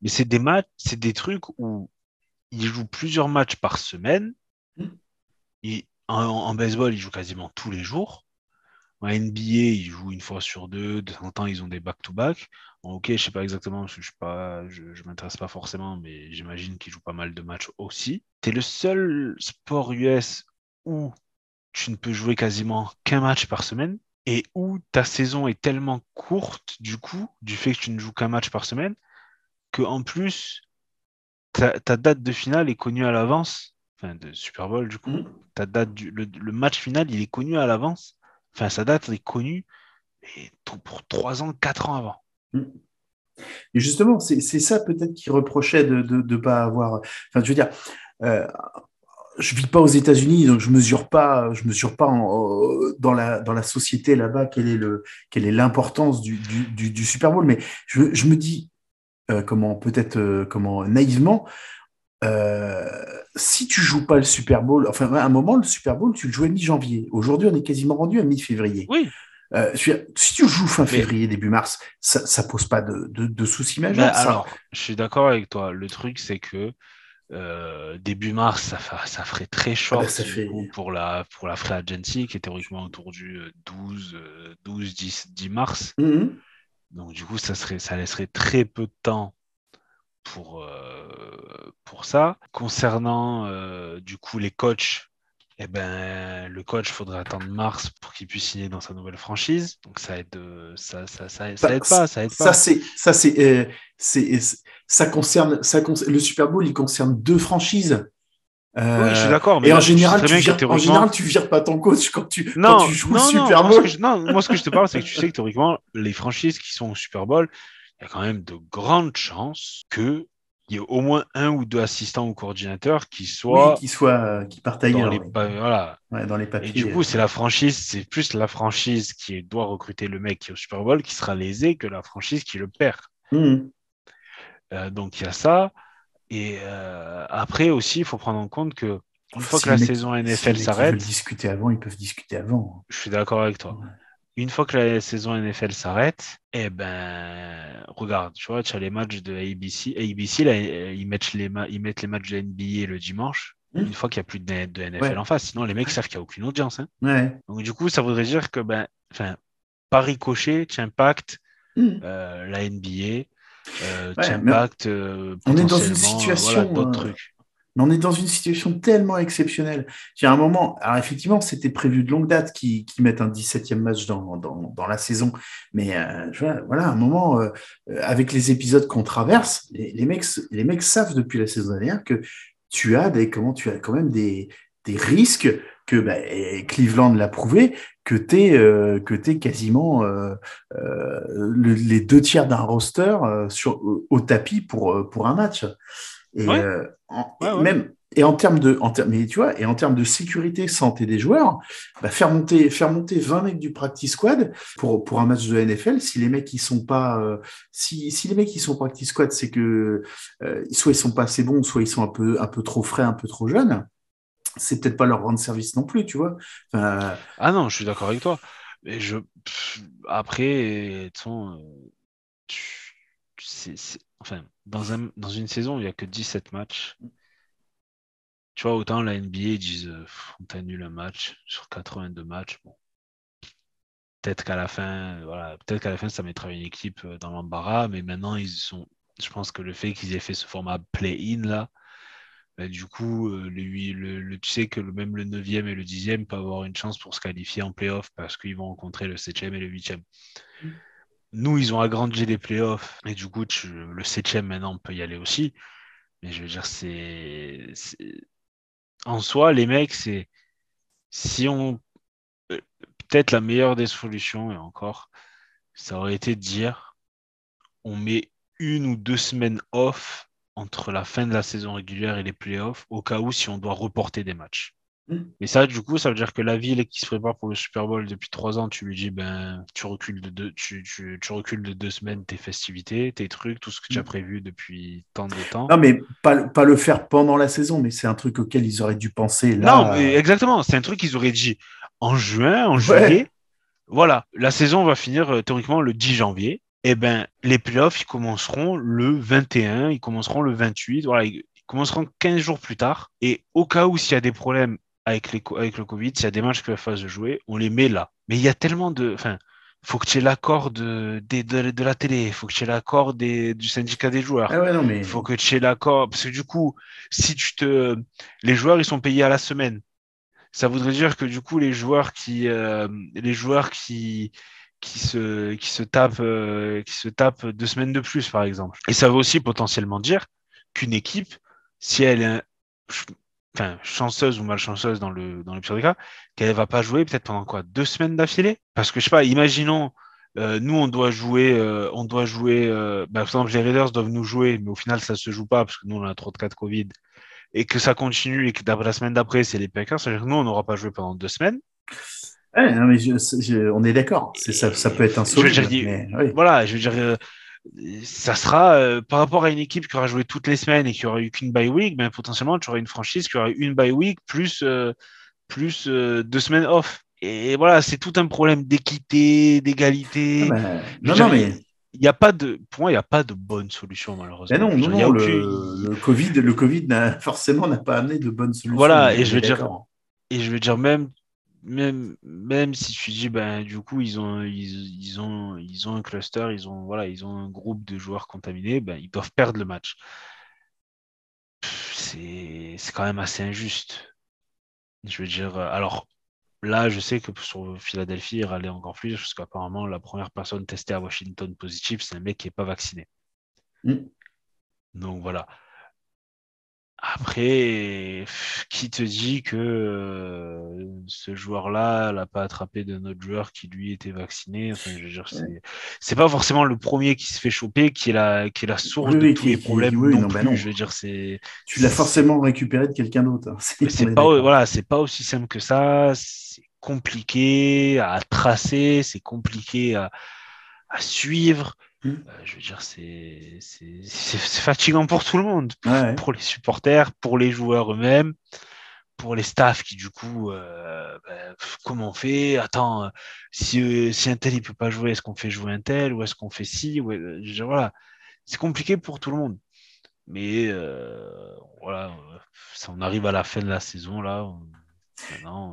Mais c'est des matchs, c'est des trucs où ils jouent plusieurs matchs par semaine.
Mm.
En, en baseball, ils jouent quasiment tous les jours. En NBA, ils jouent une fois sur deux. De temps en temps, ils ont des back-to-back. Hockey, je sais pas exactement, parce que je je m'intéresse pas forcément, mais j'imagine qu'ils jouent pas mal de matchs aussi. T'es le seul sport US où tu ne peux jouer quasiment qu'un match par semaine et où ta saison est tellement courte, du coup, du fait que tu ne joues qu'un match par semaine, que en plus, ta, ta date de finale est connue à l'avance, enfin de Super Bowl, du coup.
Mhm.
Ta date du, le, le match final, il est connu à l'avance. Enfin, sa date est connue et pour 3 ans, 4 ans avant.
Et justement, c'est c'est ça peut-être qui reprochait de ne de, de pas avoir. Enfin, je veux dire, euh, je vis pas aux États-Unis, donc je mesure pas, je mesure pas en- euh, dans la dans la société là-bas quelle est le quelle est l'importance du, du, du, du Super Bowl. Mais je, je me dis euh, comment peut-être euh, comment naïvement. euh, si tu joues pas le Super Bowl, enfin à un moment le Super Bowl tu le jouais mi-janvier. Aujourd'hui on est quasiment rendu à mi-février.
Oui,
Euh, si tu joues fin février, début mars, ça, ça pose pas de, de, de soucis majeurs.
alors, je suis d'accord avec toi. Le truc, c'est que euh, début mars, ça, fa- ça ferait très short
bah, ça
du
fait-
coup, pour, la, pour la free agency, qui est théoriquement autour du euh, 12, euh, 12 10, 10 mars.
Mhm.
Donc, du coup, ça, serait, ça laisserait très peu de temps pour, euh, pour ça. Concernant, euh, du coup, les coachs, eh ben, le coach, faudrait attendre mars pour qu'il puisse signer dans sa nouvelle franchise. Donc, ça aide, euh, ça, ça, ça, ça
Bah,
aide pas, ça aide
Ça,
pas.
c'est, ça, c'est, euh, c'est, c'est- ça concerne, ça concerne, le Super Bowl, il concerne deux franchises. Euh,
Oui, je suis d'accord. mais
Et
là,
en général, tu vires, en général, tu vires pas ton coach quand tu,
non,
quand tu joues
non,
le
non,
Super
moi, ce
Bowl.
que je, non, moi, ce que je te parle, c'est que tu sais que théoriquement, les franchises qui sont au Super Bowl, il y a quand même de grandes chances qu'il y ait au moins un ou deux assistants ou coordinateurs qui
Oui,
soient
qui soit, euh, qui partent
dans, les,
oui.
voilà.
Ouais, dans les
Et
papiers.
du coup, c'est la franchise, c'est plus la franchise qui doit recruter le mec qui est au Super Bowl qui sera lésé que la franchise qui le perd.
Mhm.
Euh, donc il y a ça. Et euh, après aussi, il faut prendre en compte que une fois
Si
que la saison
si
NFL
qui
s'arrête,
discuter avant, ils peuvent discuter avant.
je suis d'accord avec toi.
Ouais.
Une fois que la saison NFL s'arrête, eh ben, regarde, tu vois, tu as les matchs de ABC. ABC, là, ils mettent les, ma- ils mettent les matchs de NBA le dimanche. une fois qu'il n'y a plus de, de NFL
Ouais.
en face. Sinon, les mecs savent qu'il n'y a aucune audience. hein.
Ouais.
Donc, du coup, ça voudrait dire que, ben, enfin, par ricochet, tu impactes
Mm.
euh, la NBA, euh,
Ouais,
tu
mais
impactes euh,
on est dans une
potentiellement, euh,
situation,
voilà, d'autres
euh,
trucs.
Mais on est dans une situation tellement exceptionnelle. Il y a un moment, alors effectivement, c'était prévu de longue date qu'ils mettent un 17e match dans, dans, la saison. Mais euh, voilà, à un moment, euh, euh, avec les épisodes qu'on traverse, les, mecs, les mecs savent depuis la saison dernière que tu as des, comment, tu as quand même des, des risques que bah, Cleveland l'a prouvé, que tu es, quasiment le- les deux tiers d'un roster sur, au tapis pour, pour un match. Et,
Ouais.
euh, en,
Ouais,
et
ouais.
même et en termes de en mais tu vois et en termes de sécurité santé des joueurs bah, faire monter faire monter 20 mecs du practice squad pour pour un match de NFL si les mecs ils sont pas euh, si si les mecs ils sont practice squad c'est que euh, soit ils sont pas assez bons soit ils sont un peu un peu trop frais un peu trop jeunes c'est peut-être pas leur rendre service non plus tu vois Enfin,
Ah non, je suis d'accord avec toi. Mais je... pff, Après, tu- c'est- enfin, dans, un... dans une saison, il n'y a que 17 matchs. Tu vois, autant la NBA, ils disent euh, on t'annule un match sur 82 matchs. Peut-être qu'à la fin, voilà, peut-être qu'à la fin, ça mettra une équipe euh, dans l'embarras, mais maintenant, ils sont. Je pense que le fait qu'ils aient fait ce format play-in là, bah, du coup, euh, le, le- tu sais que même le 9e et le 10e peuvent avoir une chance pour se qualifier en playoff parce qu'ils vont rencontrer le 7e et le 8e.
Mm.
Nous, ils ont agrandi les playoffs et du coup, le 7e maintenant on peut y aller aussi. Mais je veux dire, c'est. c'est- En soi, les mecs, c'est. Si on. euh, Peut-être la meilleure des solutions, et encore, ça aurait été de dire on met une ou deux semaines off entre la fin de la saison régulière et les playoffs, au cas où si on doit reporter des matchs.
Mm.
Mais ça, du coup, ça veut dire que la ville qui se prépare pour le Super Bowl depuis trois ans, tu lui dis, ben, tu recules de deux, tu, tu, tu recules de deux semaines tes festivités, tes trucs, tout ce que tu as
Mm.
prévu depuis tant de temps.
non mais pas le- pas le faire pendant la saison mais c'est un truc auquel ils auraient dû penser là
Non, mais exactement. C'est un truc qu'ils auraient dit en juin, en
Ouais.
juillet. Voilà, la saison va finir euh, théoriquement le 10 janvier. Et ben, les playoffs, ils commenceront le 21, ils commenceront le 28. Voilà, ils ils commenceront 15 jours plus tard. Et au cas où s'il y a des problèmes avec, les, co- avec le Covid, s'il y a des matchs qui peuvent pas se jouer, on les met là. Mais il y a tellement de. Enfin, faut que tu aies l'accord de, de, de la télé, faut que tu aies l'accord des- du syndicat des joueurs.
ah ouais non mais
Il faut que tu aies l'accord. Parce que du coup, si tu te. Les joueurs, ils sont payés à la semaine. Ça voudrait dire que du coup, les joueurs qui. euh, les joueurs qui. Qui se, qui, se tapent, euh, qui se tapent deux semaines de plus, par exemple. Et ça veut aussi potentiellement dire qu'une équipe, si elle est ch- enfin, chanceuse ou malchanceuse dans le, dans le pire des cas, qu'elle va pas jouer peut-être pendant quoi Deux semaines d'affilée? Parce que je sais pas, imaginons, euh, nous on doit jouer, euh, on doit jouer, euh, bah, par exemple les Raiders doivent nous jouer, mais au final ça se joue pas parce que nous on a trop de cas de Covid et que ça continue et que la semaine d'après c'est les Packers, c'est-à-dire que nous on n'aura pas joué pendant deux semaines.
Ouais, non, mais je- je- on est d'accord. Ça, ça peut être un mais oui.
Voilà, je veux dire, euh, ça sera euh, par rapport à une équipe qui aura joué toutes les semaines et qui aura eu qu'une bye week, ben, potentiellement tu auras une franchise qui aura eu une bye week plus, euh, plus euh, deux semaines off. Et voilà, c'est tout un problème d'équité, d'égalité.
Ah non, non, mais
Il y a pas de, pour moi, il n'y a pas de bonne solution malheureusement.
non, non, non,
aucune-
le, le Covid, le Covid n'a forcément n'a pas amené de bonnes solutions.
Voilà, et je veux dire. Et je veux dire, même, même, même si tu dis, ben, du coup, ils ont, ils, ils ont, ils ont un cluster, ils ont, voilà, ils ont un groupe de joueurs contaminés, ben, ils doivent perdre le match. C'est quand même assez injuste. Je veux dire, euh, alors là, je sais que sur Philadelphie, il râlait encore plus, parce qu'apparemment, la première personne testée à Washington positive, c'est un mec qui n'est pas vacciné.
Mm.
Donc voilà. Après, qui te dit que euh, ce joueur-là l'a pas attrapé d'un autre joueur qui lui était vacciné? Enfin, je veux dire, c'est pas forcément le premier qui se fait choper qui est la qui est la source
Oui,
de
oui,
tous
qui-
les
qui-
problèmes
oui,
non,
non, bah
plus.
non.
Je veux dire, c'est
Tu l'as forcément récupéré de quelqu'un d'autre. hein. (laughs)
c'est
est
pas voilà, c'est pas aussi simple que ça. C'est compliqué à tracer, c'est compliqué à, à suivre.
Mm.
Euh, je veux dire, (laughs) c'est fatigant pour tout le monde
Ouais, ouais.
pour les supporters, pour les joueurs eux-mêmes, pour les staffs qui du coup, euh, ben, comment on fait? Attends, euh, si, euh, si un tel il peut pas jouer, est-ce qu'on fait jouer un tel ou est-ce qu'on fait ci ou, euh, je veux dire, Voilà, c'est compliqué pour tout le monde. Mais voilà, on arrive à la fin de la saison là.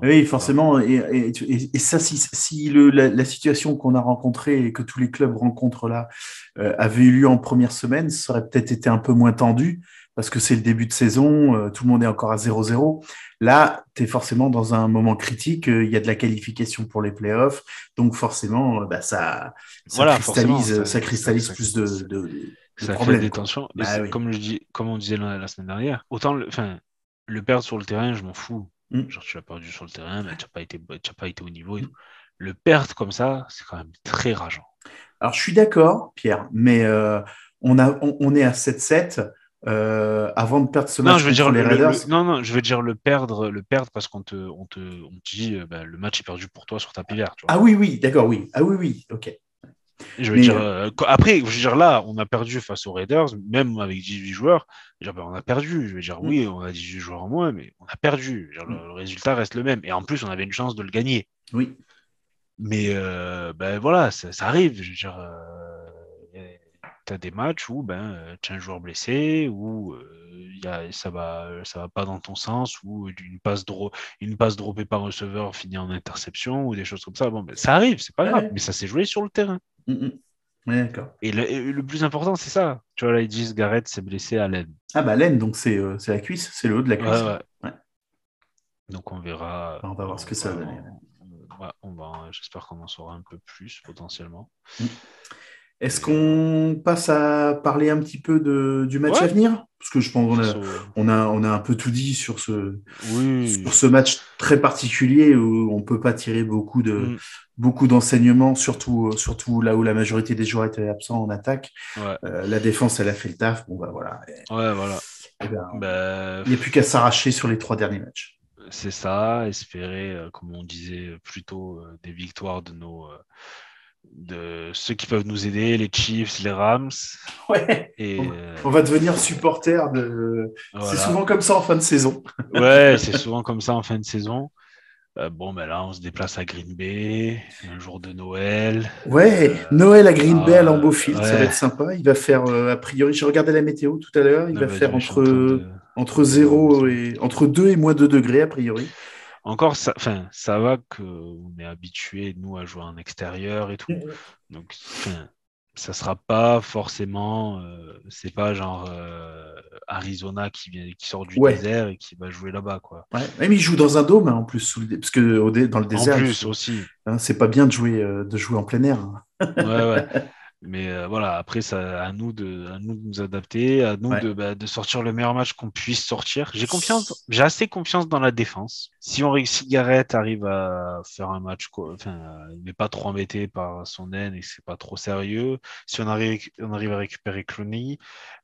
Oui, forcément. Et, et, ça, si, si le, la, situation qu'on a rencontrée et que tous les clubs rencontrent là avait eu lieu en première semaine, ça aurait peut-être été un peu moins tendu parce que c'est le début de saison, euh, tout le monde est encore à 0-0. Là, tu es forcément dans un moment critique, euh, il y a de la qualification pour les playoffs, donc forcément, euh, bah, ça, ça cristallise, ça, cristallise plus de, de,
ça problèmes. Fait des tensions. Bah comme, je dis, comme on disait la, semaine dernière, autant le, le perdre sur le terrain, je m'en fous. Hmm. Genre, tu l'as perdu sur le terrain, mais tu n'as pas, été, pas été au niveau. Et Le perdre comme ça, c'est quand même très rageant.
Alors, je suis d'accord, Pierre, mais on, a, on est à 7-7 euh, avant de perdre ce match
non, je veux dire les Raiders. non, non, je veux dire le perdre, le perdre parce qu'on te, on te, on te dit euh, bah, le match est perdu pour toi sur ta vert.
Ah oui, oui, d'accord, oui. Ah oui, oui, ok.
Je veux dire, euh, après, je veux dire, là, on a perdu face aux Raiders, même avec 18 joueurs. Dire, bah, on a perdu. Je veux dire, oui, mm. on a 18 joueurs en moins, mais on a perdu. Dire, le, mm. le, résultat reste le même. Et en plus, on avait une chance de le gagner.
Oui.
Mais ben voilà, ça, ça, arrive. Je veux dire, tu as des matchs où ben, euh, tu as un joueur blessé, ou euh, y a, ça va, ça va pas dans ton sens, ou une passe, dro une passe droppée par receveur finit en interception, ou des choses comme ça. Bon, ben, ça arrive, c'est pas grave, mais ça s'est joué sur le terrain.
Mm, mm. d'accord.
Et le, plus important, c'est ça. Tu vois, là, ils disent Garrett s'est blessé à l'aine.
Ah, bah, l'aine, donc c'est euh, la cuisse, c'est le haut de la cuisse.
Donc, on verra.
On va voir ce que ça va donner.
J'espère qu'on en saura un peu plus potentiellement.
Mm. Est-ce qu'on passe à parler un petit peu de, du match à venir? Parce que je pense qu'on a, on a, on a un peu tout dit sur ce, sur ce match très particulier où on ne peut pas tirer beaucoup de mm. beaucoup d'enseignements, surtout, surtout là où la majorité des joueurs étaient absents en attaque. Euh, la défense, elle a fait le taf. Bon, bah voilà.
Ouais, voilà.
Eh ben, bah, il n'y a plus qu'à s'arracher sur les trois derniers matchs.
C'est ça, espérer, euh, comme on disait plus tôt, euh, des victoires de nos de ceux qui peuvent nous aider, les Chiefs, les Rams. (laughs)
Ouais. Et, on, va devenir supporter de. C'est souvent comme ça en fin de saison. (laughs)
ouais, c'est souvent comme ça en fin de saison. Euh, bon, ben là, on se déplace à Green Bay, un jour de Noël.
Ouais, euh, Noël à Green Bay, à Lambeaufield, ça va être sympa. Il va faire, euh, a priori, j'ai regardé la météo tout à l'heure, il va faire entre, entre 0 et entre 2 et moins 2 degrés, a priori
encore, ça, enfin, ça va qu'on est habitué, nous, à jouer en extérieur et tout. Mm, mm. Donc, ça sera pas forcément, euh, c'est pas genre euh, Arizona qui, vient, qui sort du désert et qui va jouer là-bas, quoi.
Ouais. mais il joue dans un dôme, hein, en plus, parce que dans le désert,
en plus, aussi.
Hein, c'est pas bien de jouer, euh, de jouer en plein air. Hein.
ouais, ouais. (laughs) Mais euh, voilà, après, ça, à, nous de, à nous de nous adapter, à nous de, bah, de, sortir le meilleur match qu'on puisse sortir. J'ai confiance, j'ai assez confiance dans la défense. Si on réussit, Garrett arrive à faire un match, enfin, il n'est pas trop embêté par son haine et c'est pas trop sérieux. Si on arrive, on arrive à récupérer Clooney,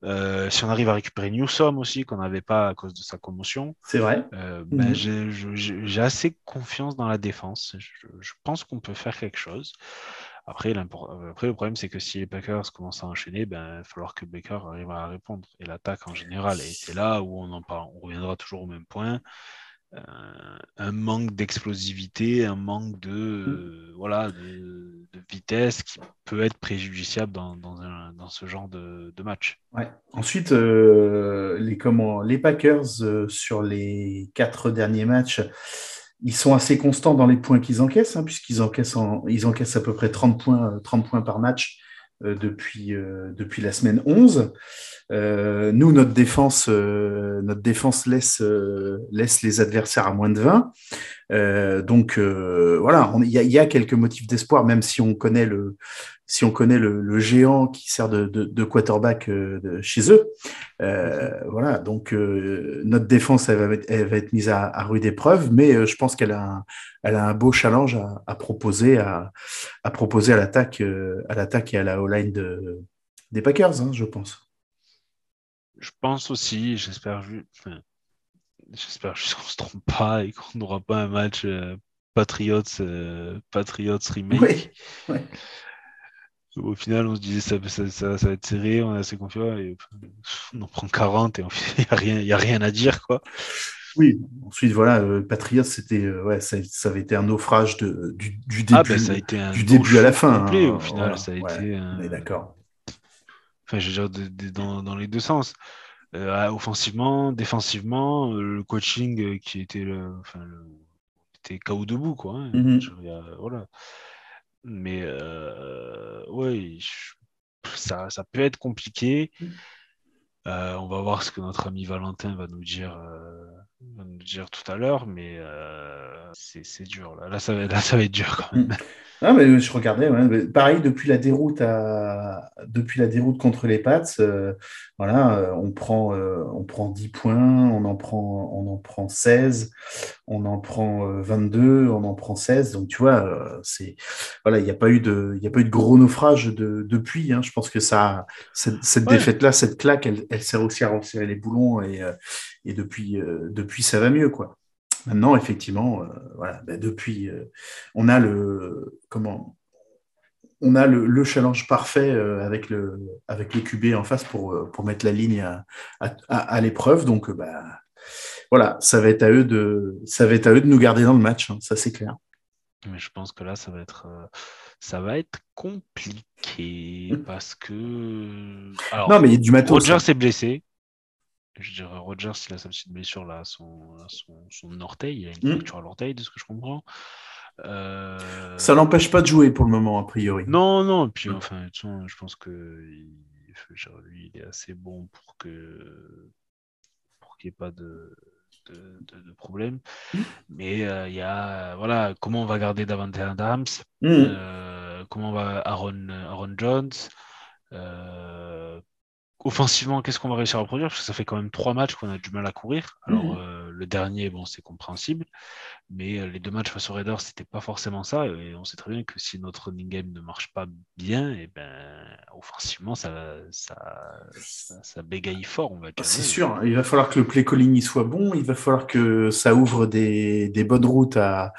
euh, si on arrive à récupérer Newsom aussi, qu'on n'avait pas à cause de sa commotion.
C'est vrai.
Euh, ben, mhm. j'ai assez confiance dans la défense. Je, je pense qu'on peut faire quelque chose. Après, Après, le problème, c'est que si les Packers commencent à enchaîner, ben, il va falloir que Baker arrive à répondre. Et l'attaque en général. Et c'est là où on en parle. On reviendra toujours au même point. Euh, un manque d'explosivité, un manque de, euh, voilà, de, vitesse qui peut être préjudiciable dans, dans, ce genre de, match.
Ouais. Ensuite, euh, les, comment, les Packers, sur les quatre derniers matchs, ils sont assez constants dans les points qu'ils encaissent, hein, puisqu'ils encaissent, ils encaissent à peu près 30 points, 30 points par match euh, depuis, euh, depuis la semaine 11. Euh, nous, notre défense, notre défense laisse, laisse les adversaires à moins de 20. donc voilà, il y, y, a quelques motifs d'espoir, même si on connaît le, si on connaît le, géant qui sert de, quarterback euh, chez eux. Euh, voilà, donc euh, notre défense, elle va, être, mise à, rude épreuve, mais je pense qu'elle a, un, elle a un beau challenge à, proposer à, proposer à l'attaque à l'attaque et à la O-line de, des Packers, hein, je pense.
Je pense aussi, j'espère j'espère juste qu'on se trompe pas et qu'on n'aura pas un match Patriots, Patriots remake. Oui, au final, on se disait ça, ça, ça, va être serré, on est assez confiant et on en prend 40 et il (laughs) n'y a, a, rien à dire. quoi.
Oui, ensuite, voilà, euh, Patriots, c'était, euh, ouais, ça, avait été un naufrage de, du, du,
ah,
début,
ben, ça a été un
du début à la fin.
Complet, hein, au final, ça a été.
d'accord.
Enfin, je veux dire, dans, dans, les deux sens. Euh, offensivement, défensivement, le coaching qui était le, enfin, le, était KO debout, quoi. Hein.
Mhm.
Je- voilà. Mais ouais, ça, ça peut être compliqué. Euh, on va voir ce que notre ami Valentin va nous dire, euh, va dire tout à l'heure, mais euh, c'est dur. Là. Là, ça va, là, ça va être dur quand même.
Ah, mais je regardais, ouais, pareil, depuis la déroute à... depuis la déroute contre les Pats, euh, voilà, euh, on prend, euh, on prend 10 points, on en prend, on en prend 16, on en prend euh, 22, on en prend 16. Donc, tu vois, c'est, voilà, il n'y a pas eu de, y a pas eu de gros naufrage de, depuis. Hein. Je pense que ça, cette, cette
Ouais.
défaite-là, cette claque, elle, elle sert aussi à resserrer les boulons et, et depuis, depuis, ça va mieux, quoi. Maintenant, effectivement, euh, voilà, ben, depuis, euh, on a le comment, on a le, le challenge parfait euh, avec le avec le QB en face pour pour mettre la ligne à, à, l'épreuve. Donc, bah, voilà, ça va être à eux de ça va être à eux de nous garder dans le match, hein, ça c'est clair.
Mais je pense que là, ça va être, ça va être compliqué
Mm.
parce que. Alors,
Non, mais il y a du matos.
Rogers
hein.
est blessé. Je dirais Rogers, il a sa petite blessure là à son, son, son orteil. Il a une
Mm.
fracture à l'orteil, de ce que je comprends. Euh,
Ça l'empêche pas de jouer pour le moment, a priori.
Non, non, et puis
Mm.
enfin, je pense que dire, lui, il est assez bon pour que pour qu'il n'y ait pas de, de, de- de problème.
Mm.
Mais euh, il y a voilà, comment on va garder Davante Adams,
Mm.
euh, comment on va Aaron, Aaron Jones. euh, offensivement, qu'est-ce qu'on va réussir à produire? Parce que ça fait quand même trois matchs qu'on a du mal à courir. Alors,
Mhm.
euh, le dernier, bon, c'est compréhensible. Mais euh, les deux matchs face aux Raiders, c'était pas forcément ça. Et on sait très bien que si notre running game ne marche pas bien, et ben, offensivement, ça, ça, ça, bégaye fort, on va dire.
C'est sûr, hein. il va falloir que le play calling y soit bon, il va falloir que ça ouvre des, des bonnes routes à,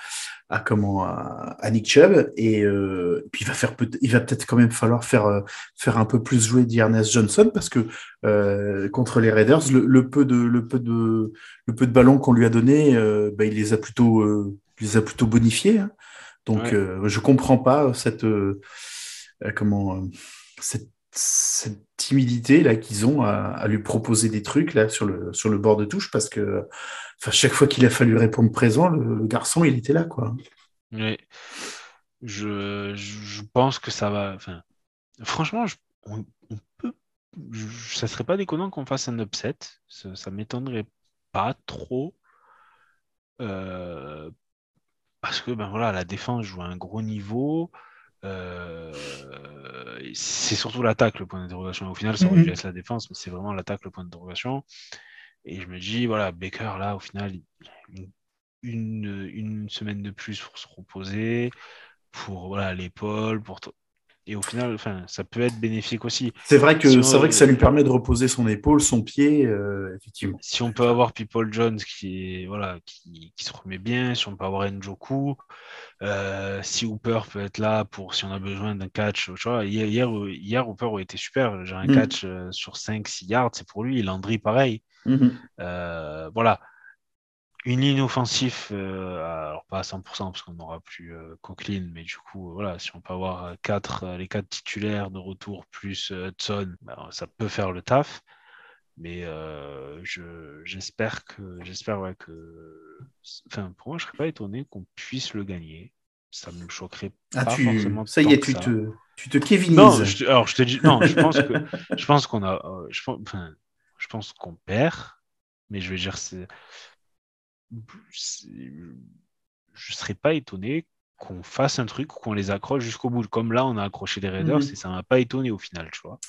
à comment à, Nick Chubb et euh, puis il va faire il va peut-être quand même falloir faire euh, faire un peu plus jouer d'Ernest Johnson parce que contre les Raiders le, peu de le peu de le peu de ballons qu'on lui a donné bah, il les a plutôt euh, les a plutôt bonifiés hein. donc
Ouais.
euh, je comprends pas cette euh, euh, comment cette cette timidité là qu'ils ont à, à lui proposer des trucs là sur le sur le bord de touche parce que chaque fois qu'il a fallu répondre présent le, le garçon il était là quoi
Ouais. Je, je, je pense que ça va. Enfin, franchement, je- on, on peut. je- ça serait pas déconnant qu'on fasse un upset. Ça, ça m'étonnerait pas trop. Euh, parce que ben voilà, la défense joue à un gros niveau. Euh, c'est surtout l'attaque le point d'interrogation. Au final, ça aurait dû être la défense, mais c'est vraiment l'attaque le point d'interrogation. Et je me dis, voilà, Baker, là, au final, une, une, une semaine de plus pour se reposer, pour voilà, l'épaule, pour et au final, enfin, ça peut être bénéfique aussi.
c'est vrai que
Si on-
c'est vrai que ça lui permet de reposer son épaule son pied euh, effectivement
Si on peut avoir People Jones qui est voilà, qui, qui se remet bien, si on peut avoir Njoku, euh, si Hooper peut être là pour si on a besoin d'un catch, tu vois, hier, hier, hier, Hooper a été super. J'ai un
Mm.
catch euh, sur 5-6 yards, c'est pour lui. Landry, pareil.
Mhm.
Euh, voilà. Une ligne offensive, euh, alors pas à 100% parce qu'on n'aura plus euh, Coquelin, mais du coup, euh, voilà, si on peut avoir euh, quatre, euh, les quatre titulaires de retour plus Hudson, ben, ça peut faire le taf. Mais euh, je, j'espère que, j'espère ouais, que, enfin, pour moi, je serais pas étonné qu'on puisse le gagner. Ça me choquerait
ah
pas
tu
forcément.
ça y est tu
ça.
te tu te kévinises
Non, je alors je te dis, non, je pense que, (laughs) je pense qu'on a, je pense, enfin, je pense qu'on perd, mais je vais dire, c'est- je serais pas étonné qu'on fasse un truc, qu'on les accroche jusqu'au bout. Comme là, on a accroché les Raiders
Mhm.
et ça m'a pas étonné au final, tu vois.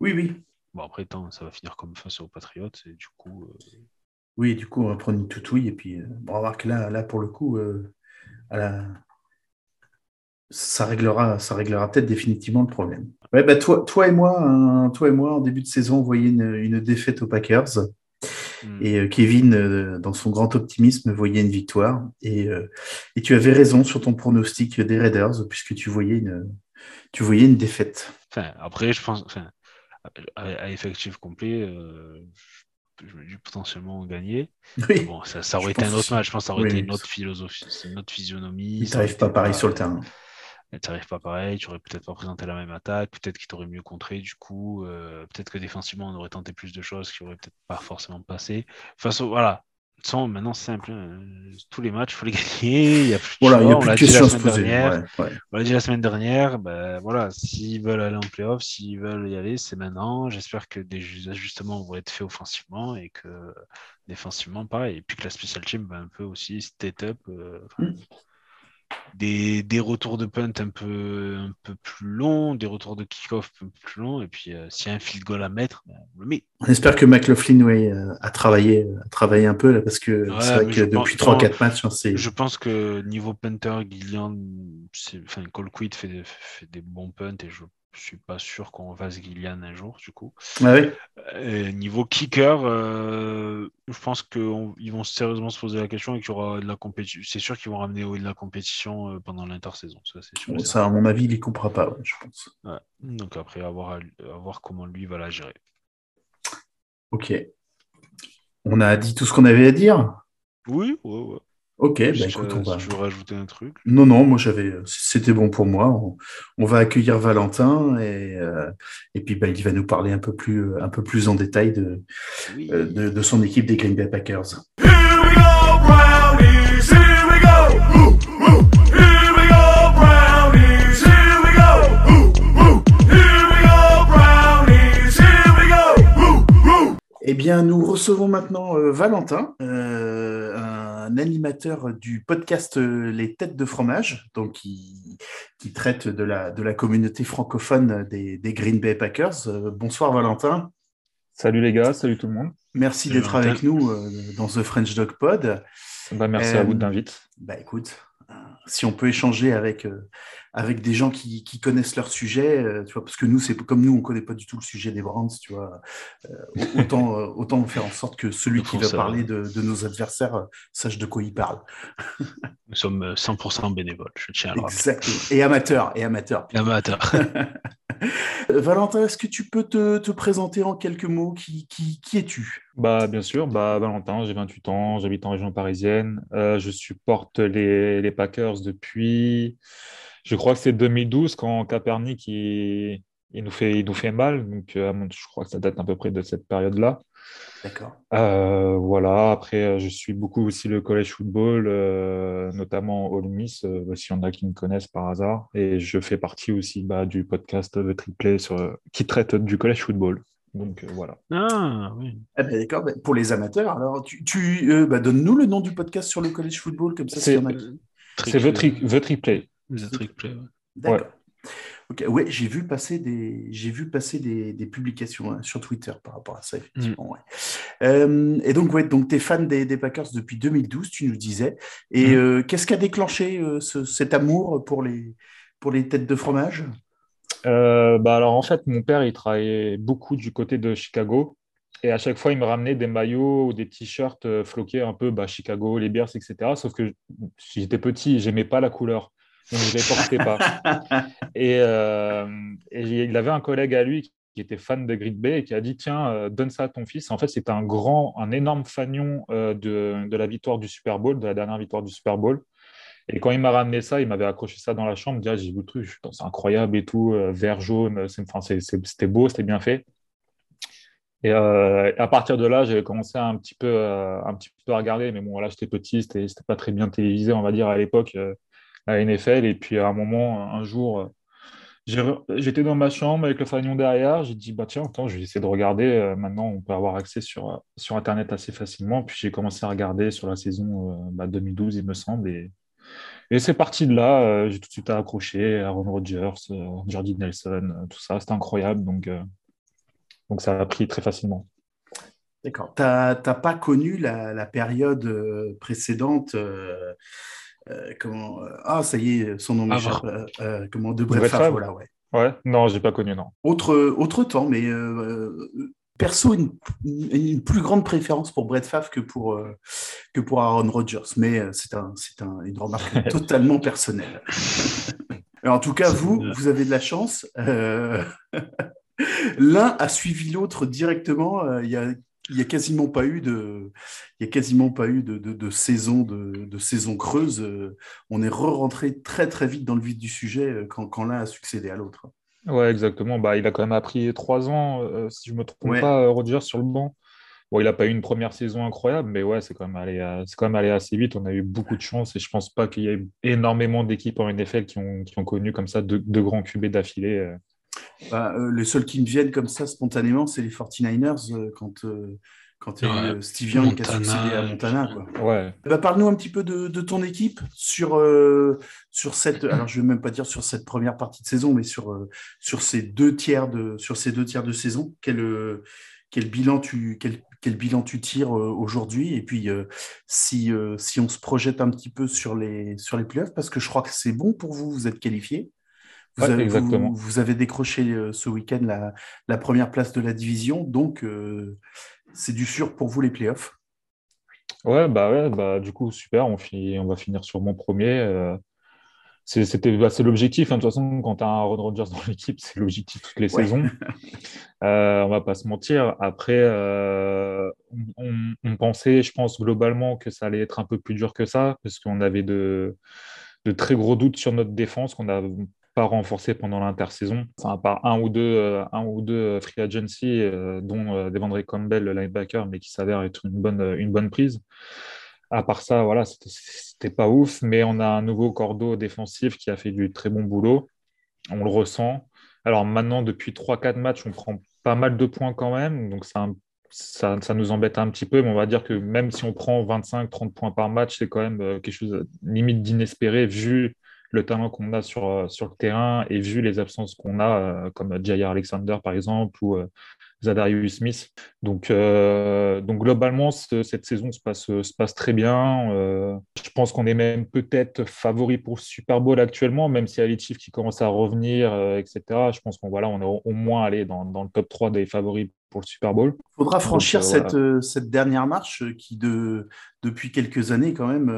oui oui
Bon, après, tant, ça va finir comme face aux Patriots et du coup, euh,
oui du coup on va prendre une toutouille et puis euh, on va voir que là là pour le coup euh, à la- ça réglera ça réglera peut-être définitivement le problème ouais bah toi toi et moi hein, toi et moi en début de saison on voyait une, une défaite aux Packers
hmm.
Et euh, Kevin, euh, dans son grand optimisme, voyait une victoire. Et, euh, et tu avais raison sur ton pronostic des Raiders, puisque tu voyais une, tu voyais une défaite.
Enfin, après, je pense, enfin, à, à effectif complet, euh, je, me dis potentiellement gagner.
Oui,
Bon, ça, ça aurait
Je
été un autre match, je pense que ça aurait
Oui,
été une autre philosophie, une autre physionomie.
il t'arrive pas pareil sur le terrain.
T'arrives pas pareil, tu aurais peut-être pas présenté la même attaque, peut-être qu'il t'aurait mieux contré du coup, euh, peut-être que défensivement on aurait tenté plus de choses qui auraient peut-être pas forcément passé. Enfin, voilà, sans, maintenant c'est simple, hein. tous les matchs, il faut les (laughs) gagner. Il y a plus de
voilà,
choix.
il y a
on
plus
l'a
de se
semaine dernière.
ouais, ouais.
On l'a dit la semaine dernière, ben voilà, s'ils veulent aller en playoff, s'ils veulent y aller, c'est maintenant. J'espère que des ju- ajustements vont être faits offensivement et que défensivement, pareil. Et puis que la special team va un peu aussi step up. euh,
Mm.
Des, des retours de punt un peu, un peu plus longs, des retours de kick-off un peu plus longs. Et puis euh, s'il y a un field goal à mettre, ben, on le met.
On espère que McLaughlin ouais, euh, a, travaillé, a travaillé un peu là, parce que
Ouais,
c'est vrai que depuis
pense-
3-4 matchs, hein, c'est.
Je pense que niveau punter, Gillian, enfin, Colquitt fait, des- fait des bons punts et je suis pas sûr qu'on fasse Gillian un jour, du coup.
Ah
Et niveau kicker, euh, je pense qu'ils vont sérieusement se poser la question et qu'il y aura de la compétition. C'est sûr qu'ils vont ramener de la compétition euh, pendant l'intersaison. Ça, sûr.
Bon, à mon avis, il y comprend pas, ouais, je pense.
Ouais. Donc après, à voir, à voir comment lui va la gérer.
Ok. On a dit tout ce qu'on avait à dire?
Oui, ouais, ouais.
Ok, bah, écoute, on va.
si tu veux rajouter un truc.
Non, non, moi j'avais, c'était bon pour moi. On, on va accueillir Valentin et, euh, et puis bah, il va nous parler un peu plus, un peu plus en détail de,
Oui.
euh, de, de son équipe des Green Bay Packers.
Here we go, Brownies. Here we go. Here we go, Brownies. Here we go. Here we go, Brownies. Here we go.
Eh bien, nous recevons maintenant euh, Valentin, euh, un animateur du podcast euh, Les Têtes de Fromage, donc qui, qui traite de la, de la communauté francophone des, des Green Bay Packers. Euh, bonsoir Valentin,
Salut les gars, salut tout le monde.
merci d'être avec nous euh, dans The French Dog Pod.
Bah, merci
Euh,
à vous de m'inviter.
Bah écoute, si on peut échanger avec, avec des gens qui, qui connaissent leur sujet, euh, tu vois, parce que nous, c'est comme nous, on connaît pas du tout le sujet des Brands, tu vois, euh, autant, euh, autant faire en sorte que celui qui va parler de, de nos adversaires euh, sache de quoi il parle.
Nous sommes euh, 100% bénévoles, je tiens à le.
Exactement. Et amateur, et amateur.
Amateur.
Euh, (laughs) (laughs) Valentin, est-ce que tu peux te, te présenter en quelques mots? Qui, qui, qui es-tu?
Bah, bien sûr, bah, Valentin, j'ai 28 ans, j'habite en région parisienne. Euh, je supporte les, les Packers depuis, je crois que c'est 2012 quand Kaepernick il, il nous fait, il nous fait mal. Donc, euh, je crois que ça date à peu près de cette période-là.
D'accord.
Euh, voilà, après, euh, je suis beaucoup aussi le college football, euh, notamment Ole Miss, euh, s'il y en a qui me connaissent par hasard. Et je fais partie aussi bah, du podcast The Triplay sur, euh, qui traite du college football. Donc, euh, voilà.
Ah, oui.
Ah ben, D'accord, ben, pour les amateurs, alors tu, tu, euh, bah, donne-nous le nom du podcast sur le college football, comme ça, s'il y en a qui-
C'est The, Tri- The Triplay.
The Trick Play, ouais.
D'accord. Ok, ouais, j'ai vu passer des, j'ai vu passer des, des publications hein, sur Twitter par rapport à ça, effectivement. ouais. Euh, et donc, ouais, donc tu es fan des, des Packers depuis 2012, tu nous disais. Et
Mhm.
euh, qu'est-ce qui a déclenché euh, ce- cet amour pour les, pour les têtes de fromage?
Euh, bah alors en fait, mon père, il travaillait beaucoup du côté de Chicago. Et à chaque fois, il me ramenait des maillots ou des t-shirts floqués un peu bah, Chicago, les Bears, etc. Sauf que j'étais petit, j'aimais pas la couleur. Donc je les portais pas. (laughs) Et, euh, et il avait un collègue à lui qui était fan de Green Bay et qui a dit Tiens, euh, donne ça à ton fils. En fait, c'était un grand, un énorme fanion euh, de, de la victoire du Super Bowl, de la dernière victoire du Super Bowl. Et quand il m'a ramené ça, il m'avait accroché ça dans la chambre. Déjà, j'ai vu le truc, c'est incroyable et tout, vert, jaune, c'était beau, c'était bien fait. Et euh, à partir de là, j'ai commencé à un petit peu, euh, un petit peu à regarder, mais bon, là, j'étais petit, c'était c'était pas très bien télévisé, on va dire, à l'époque, euh, la NFL. Et puis à un moment, un jour, euh, j'étais dans ma chambre avec le fanion derrière, j'ai dit, bah tiens, attends, je vais essayer de regarder. Euh, maintenant, on peut avoir accès sur, euh, sur Internet assez facilement. Puis j'ai commencé à regarder sur la saison euh, bah, 2012, il me semble. Et, et c'est parti de là, j'ai tout de suite accroché Aaron Rodgers, Jordi Nelson, tout ça, c'était incroyable. Donc, donc ça a pris très facilement.
D'accord. Tu n'as pas connu la, période précédente euh, comment, euh, Ah, ça y est, son nom m'échappe. Euh, comment, de Brett
Brett
Favre, voilà, ouais.
Ouais, non, j'ai pas connu, non.
Autre, autre temps, mais perso, une, une plus grande préférence pour Brett Favre que pour, euh, que pour Aaron Rodgers. Mais euh, c'est un, un, une remarque (laughs) totalement personnelle. (laughs) Alors, en tout cas, vous, vous avez de la chance. Euh, (laughs) L'un a suivi l'autre directement. Il y a Il n'y a quasiment pas eu de, il y a quasiment pas eu de, de, de saison de, de saison creuse. Euh, On est re-rentré très très vite dans le vif du sujet euh, quand, quand l'un a succédé à l'autre.
Ouais, exactement. Bah, il a quand même appris trois ans, euh, si je me trompe
Ouais.
pas, Rodgers sur le banc. Bon, il n'a pas eu une première saison incroyable, mais ouais, c'est quand même allé, c'est quand même allé assez vite. On a eu beaucoup de chance et je pense pas qu'il y ait énormément d'équipes en NFL qui ont, qui ont connu comme ça deux, deux grands QB d'affilée.
Bah, euh, les seuls qui me viennent comme ça spontanément, c'est les 49ers euh, quand, euh, quand il y a
Ouais.
euh, Steve Young qui a succédé à Montana. Quoi.
Ouais.
Bah, Parle-nous un petit peu de, de ton équipe sur, sur cette, alors je vais même pas dire sur cette première partie de saison, mais sur, sur ces deux tiers de, sur ces deux tiers de saison. Quel, quel bilan tu, quel, quel bilan tu tires aujourd'hui? Et puis euh, si, euh, si on se projette un petit peu sur les, sur les playoffs, parce que je crois que c'est bon pour vous, vous êtes qualifié. Vous,
Ouais,
avez,
exactement.
vous, vous avez décroché euh, ce week-end la, la première place de la division, donc euh, c'est du sûr pour vous les playoffs.
Ouais, bah ouais, bah du coup, super, on, finit, on va finir sur mon premier. euh, c'est, c'était, bah, l'objectif, hein, de toute façon, quand tu as un Aaron Rodgers dans l'équipe, c'est l'objectif toutes les
Ouais.
saisons. (laughs) Euh, on va pas se mentir. Après, euh, on, pensait, je pense, globalement que ça allait être un peu plus dur que ça, parce qu'on avait de, de très gros doutes sur notre défense qu'on n'a pas renforcé pendant l'intersaison. À part un ou deux, euh, un ou deux euh, free agency, euh, dont Devandre Campbell, le linebacker, mais qui s'avère être une bonne, une bonne prise. À part ça, voilà, c'était pas ouf, mais on a un nouveau cordeau défensif qui a fait du très bon boulot. On le ressent. Alors maintenant, depuis 3-4 matchs, on prend pas mal de points quand même, donc ça, ça, ça nous embête un petit peu, mais on va dire que même si on prend 25-30 points par match, c'est quand même quelque chose limite d'inespéré vu le talent qu'on a sur, euh, sur le terrain et vu les absences qu'on a, euh, comme Jair Alexander par exemple, ou euh, Zadarius Smith. Donc, euh, donc globalement, ce- cette saison se passe, se passe très bien. Euh, je pense qu'on est même peut-être favori pour le Super Bowl actuellement, même s'il y a les Chiefs qui commencent à revenir, euh, etc. Je pense qu'on voilà, on est au, moins allé dans, dans le top 3 des favoris pour le Super Bowl.
faudra franchir cette, cette dernière marche qui, de, depuis quelques années, quand même,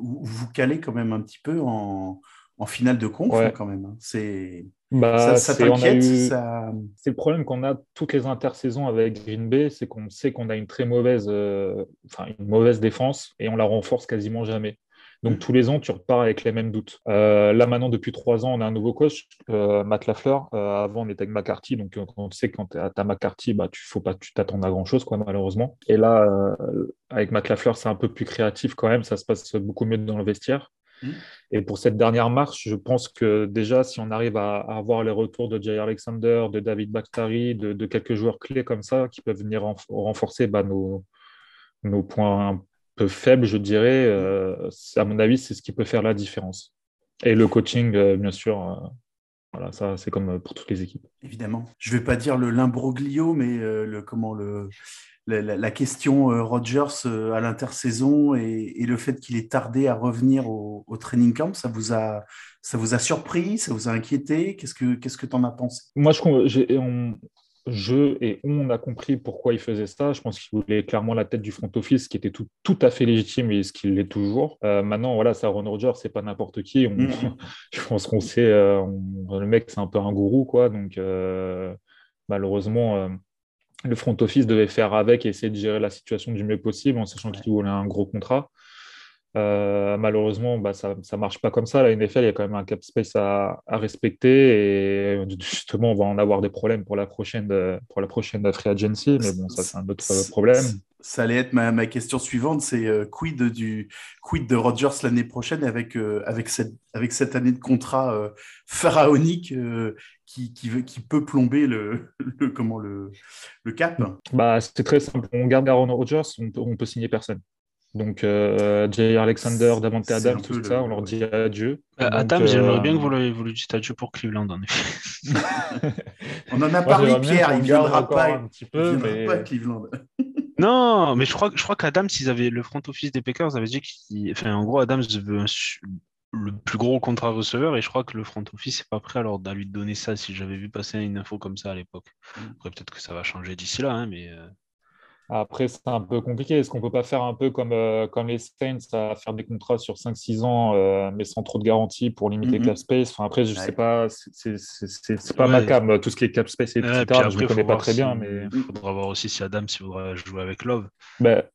où vous calez quand même un petit peu en, en finale de conf,
Ouais.
hein, quand même. hein. C'est,
Bah,
ça t'inquiète
eu-
ça...
C'est le problème qu'on a toutes les intersaisons avec Green Bay, c'est qu'on sait qu'on a une très mauvaise, euh, enfin, une mauvaise défense et on la renforce quasiment jamais. Donc
Mm.
tous les ans, tu repars avec les mêmes doutes. Euh, là maintenant, depuis trois ans, on a un nouveau coach, euh, Matt Lafleur. Euh, avant, on était avec McCarthy, donc on sait que quand tu as McCarthy, bah, tu faut pas tu t'attendes à grand chose, quoi, malheureusement. Et là, avec Matt Lafleur, c'est un peu plus créatif quand même, ça se passe beaucoup mieux dans le vestiaire.
Mm.
Et pour cette dernière marche, je pense que déjà, si on arrive à, à avoir les retours de Jay Alexander, de David Bakhtari, de, de quelques joueurs clés comme ça, qui peuvent venir renf- renforcer bah, nos, nos points un peu faibles, je dirais, euh, à mon avis, c'est ce qui peut faire la différence. Et le coaching, euh, bien sûr, euh, voilà, ça, c'est comme pour toutes les équipes.
Évidemment. Je vais pas dire le limbroglio, mais le, comment, le, la, question euh, Rodgers euh, à l'intersaison et, et le fait qu'il ait tardé à revenir au, au training camp, ça vous a, ça vous a surpris, ça vous a inquiété? Qu'est-ce que qu'est-ce que tu en as pensé?
Moi, je, on- je et on a compris pourquoi il faisait ça. Je pense qu'il voulait clairement la tête du front office, qui était tout, tout à fait légitime et ce qu'il l'est toujours. Euh, maintenant, voilà, ça, Ron Rodgers, c'est pas n'importe qui. On- (laughs) je pense qu'on sait, euh, on- le mec, c'est un peu un gourou, quoi. Donc, euh, malheureusement, le front office devait faire avec et essayer de gérer la situation du mieux possible, en sachant qu'il voulait un gros contrat. Euh, malheureusement, bah, ça ne marche pas comme ça. La NFL, il y a quand même un cap space à, à respecter et (laughs) justement, on va en avoir des problèmes pour la prochaine, pour la prochaine free agency. Mais bon, ça, c'est un autre problème.
Ça allait être ma, ma question suivante, c'est euh, quid, du, quid de Rodgers l'année prochaine avec, euh, avec, cette, avec cette année de contrat pharaonique qui, qui, veut- qui peut plomber le, (laughs) le, comment, le, le cap
Bah, c'est très simple. On garde Aaron Rodgers, on peut, on peut signer personne. Donc, euh, Jay Alexander, Davante Adams, tout ça, on leur dit adieu.
Euh, Adam, j'aimerais
euh,
bien que vous le, vous le dites adieu pour Cleveland, en effet. (laughs)
On en a
moi,
parlé,
j'aimerais
Pierre, il
garde
viendra pas,
un petit
il viendra
mais
pas à Cleveland. (laughs)
Non, mais je crois, je crois qu'Adams, ils avaient le front office des Packers avait dit qu'il, enfin, en gros, Adams veut un le plus gros contrat receveur et je crois que le front office n'est pas prêt alors à lui donner ça si j'avais vu passer une info comme ça à l'époque.
Mm.
Après, peut-être que ça va changer d'ici là, hein, mais euh,
Après, c'est un peu compliqué. Est-ce qu'on peut pas faire un peu comme, euh, comme les Saints, à faire des contrats sur 5-6 ans, euh, mais sans trop de garantie pour limiter
Mhm.
cap space? Enfin, Après, je
Ouais.
sais pas, c'est- pas
Ouais.
ma cam, tout ce qui est cap space, etc.
Ouais,
je
après,
ne connais pas très
si-
bien, mais
Il faudra voir aussi si Adam s'il voudra jouer avec Love.
bah, c'est-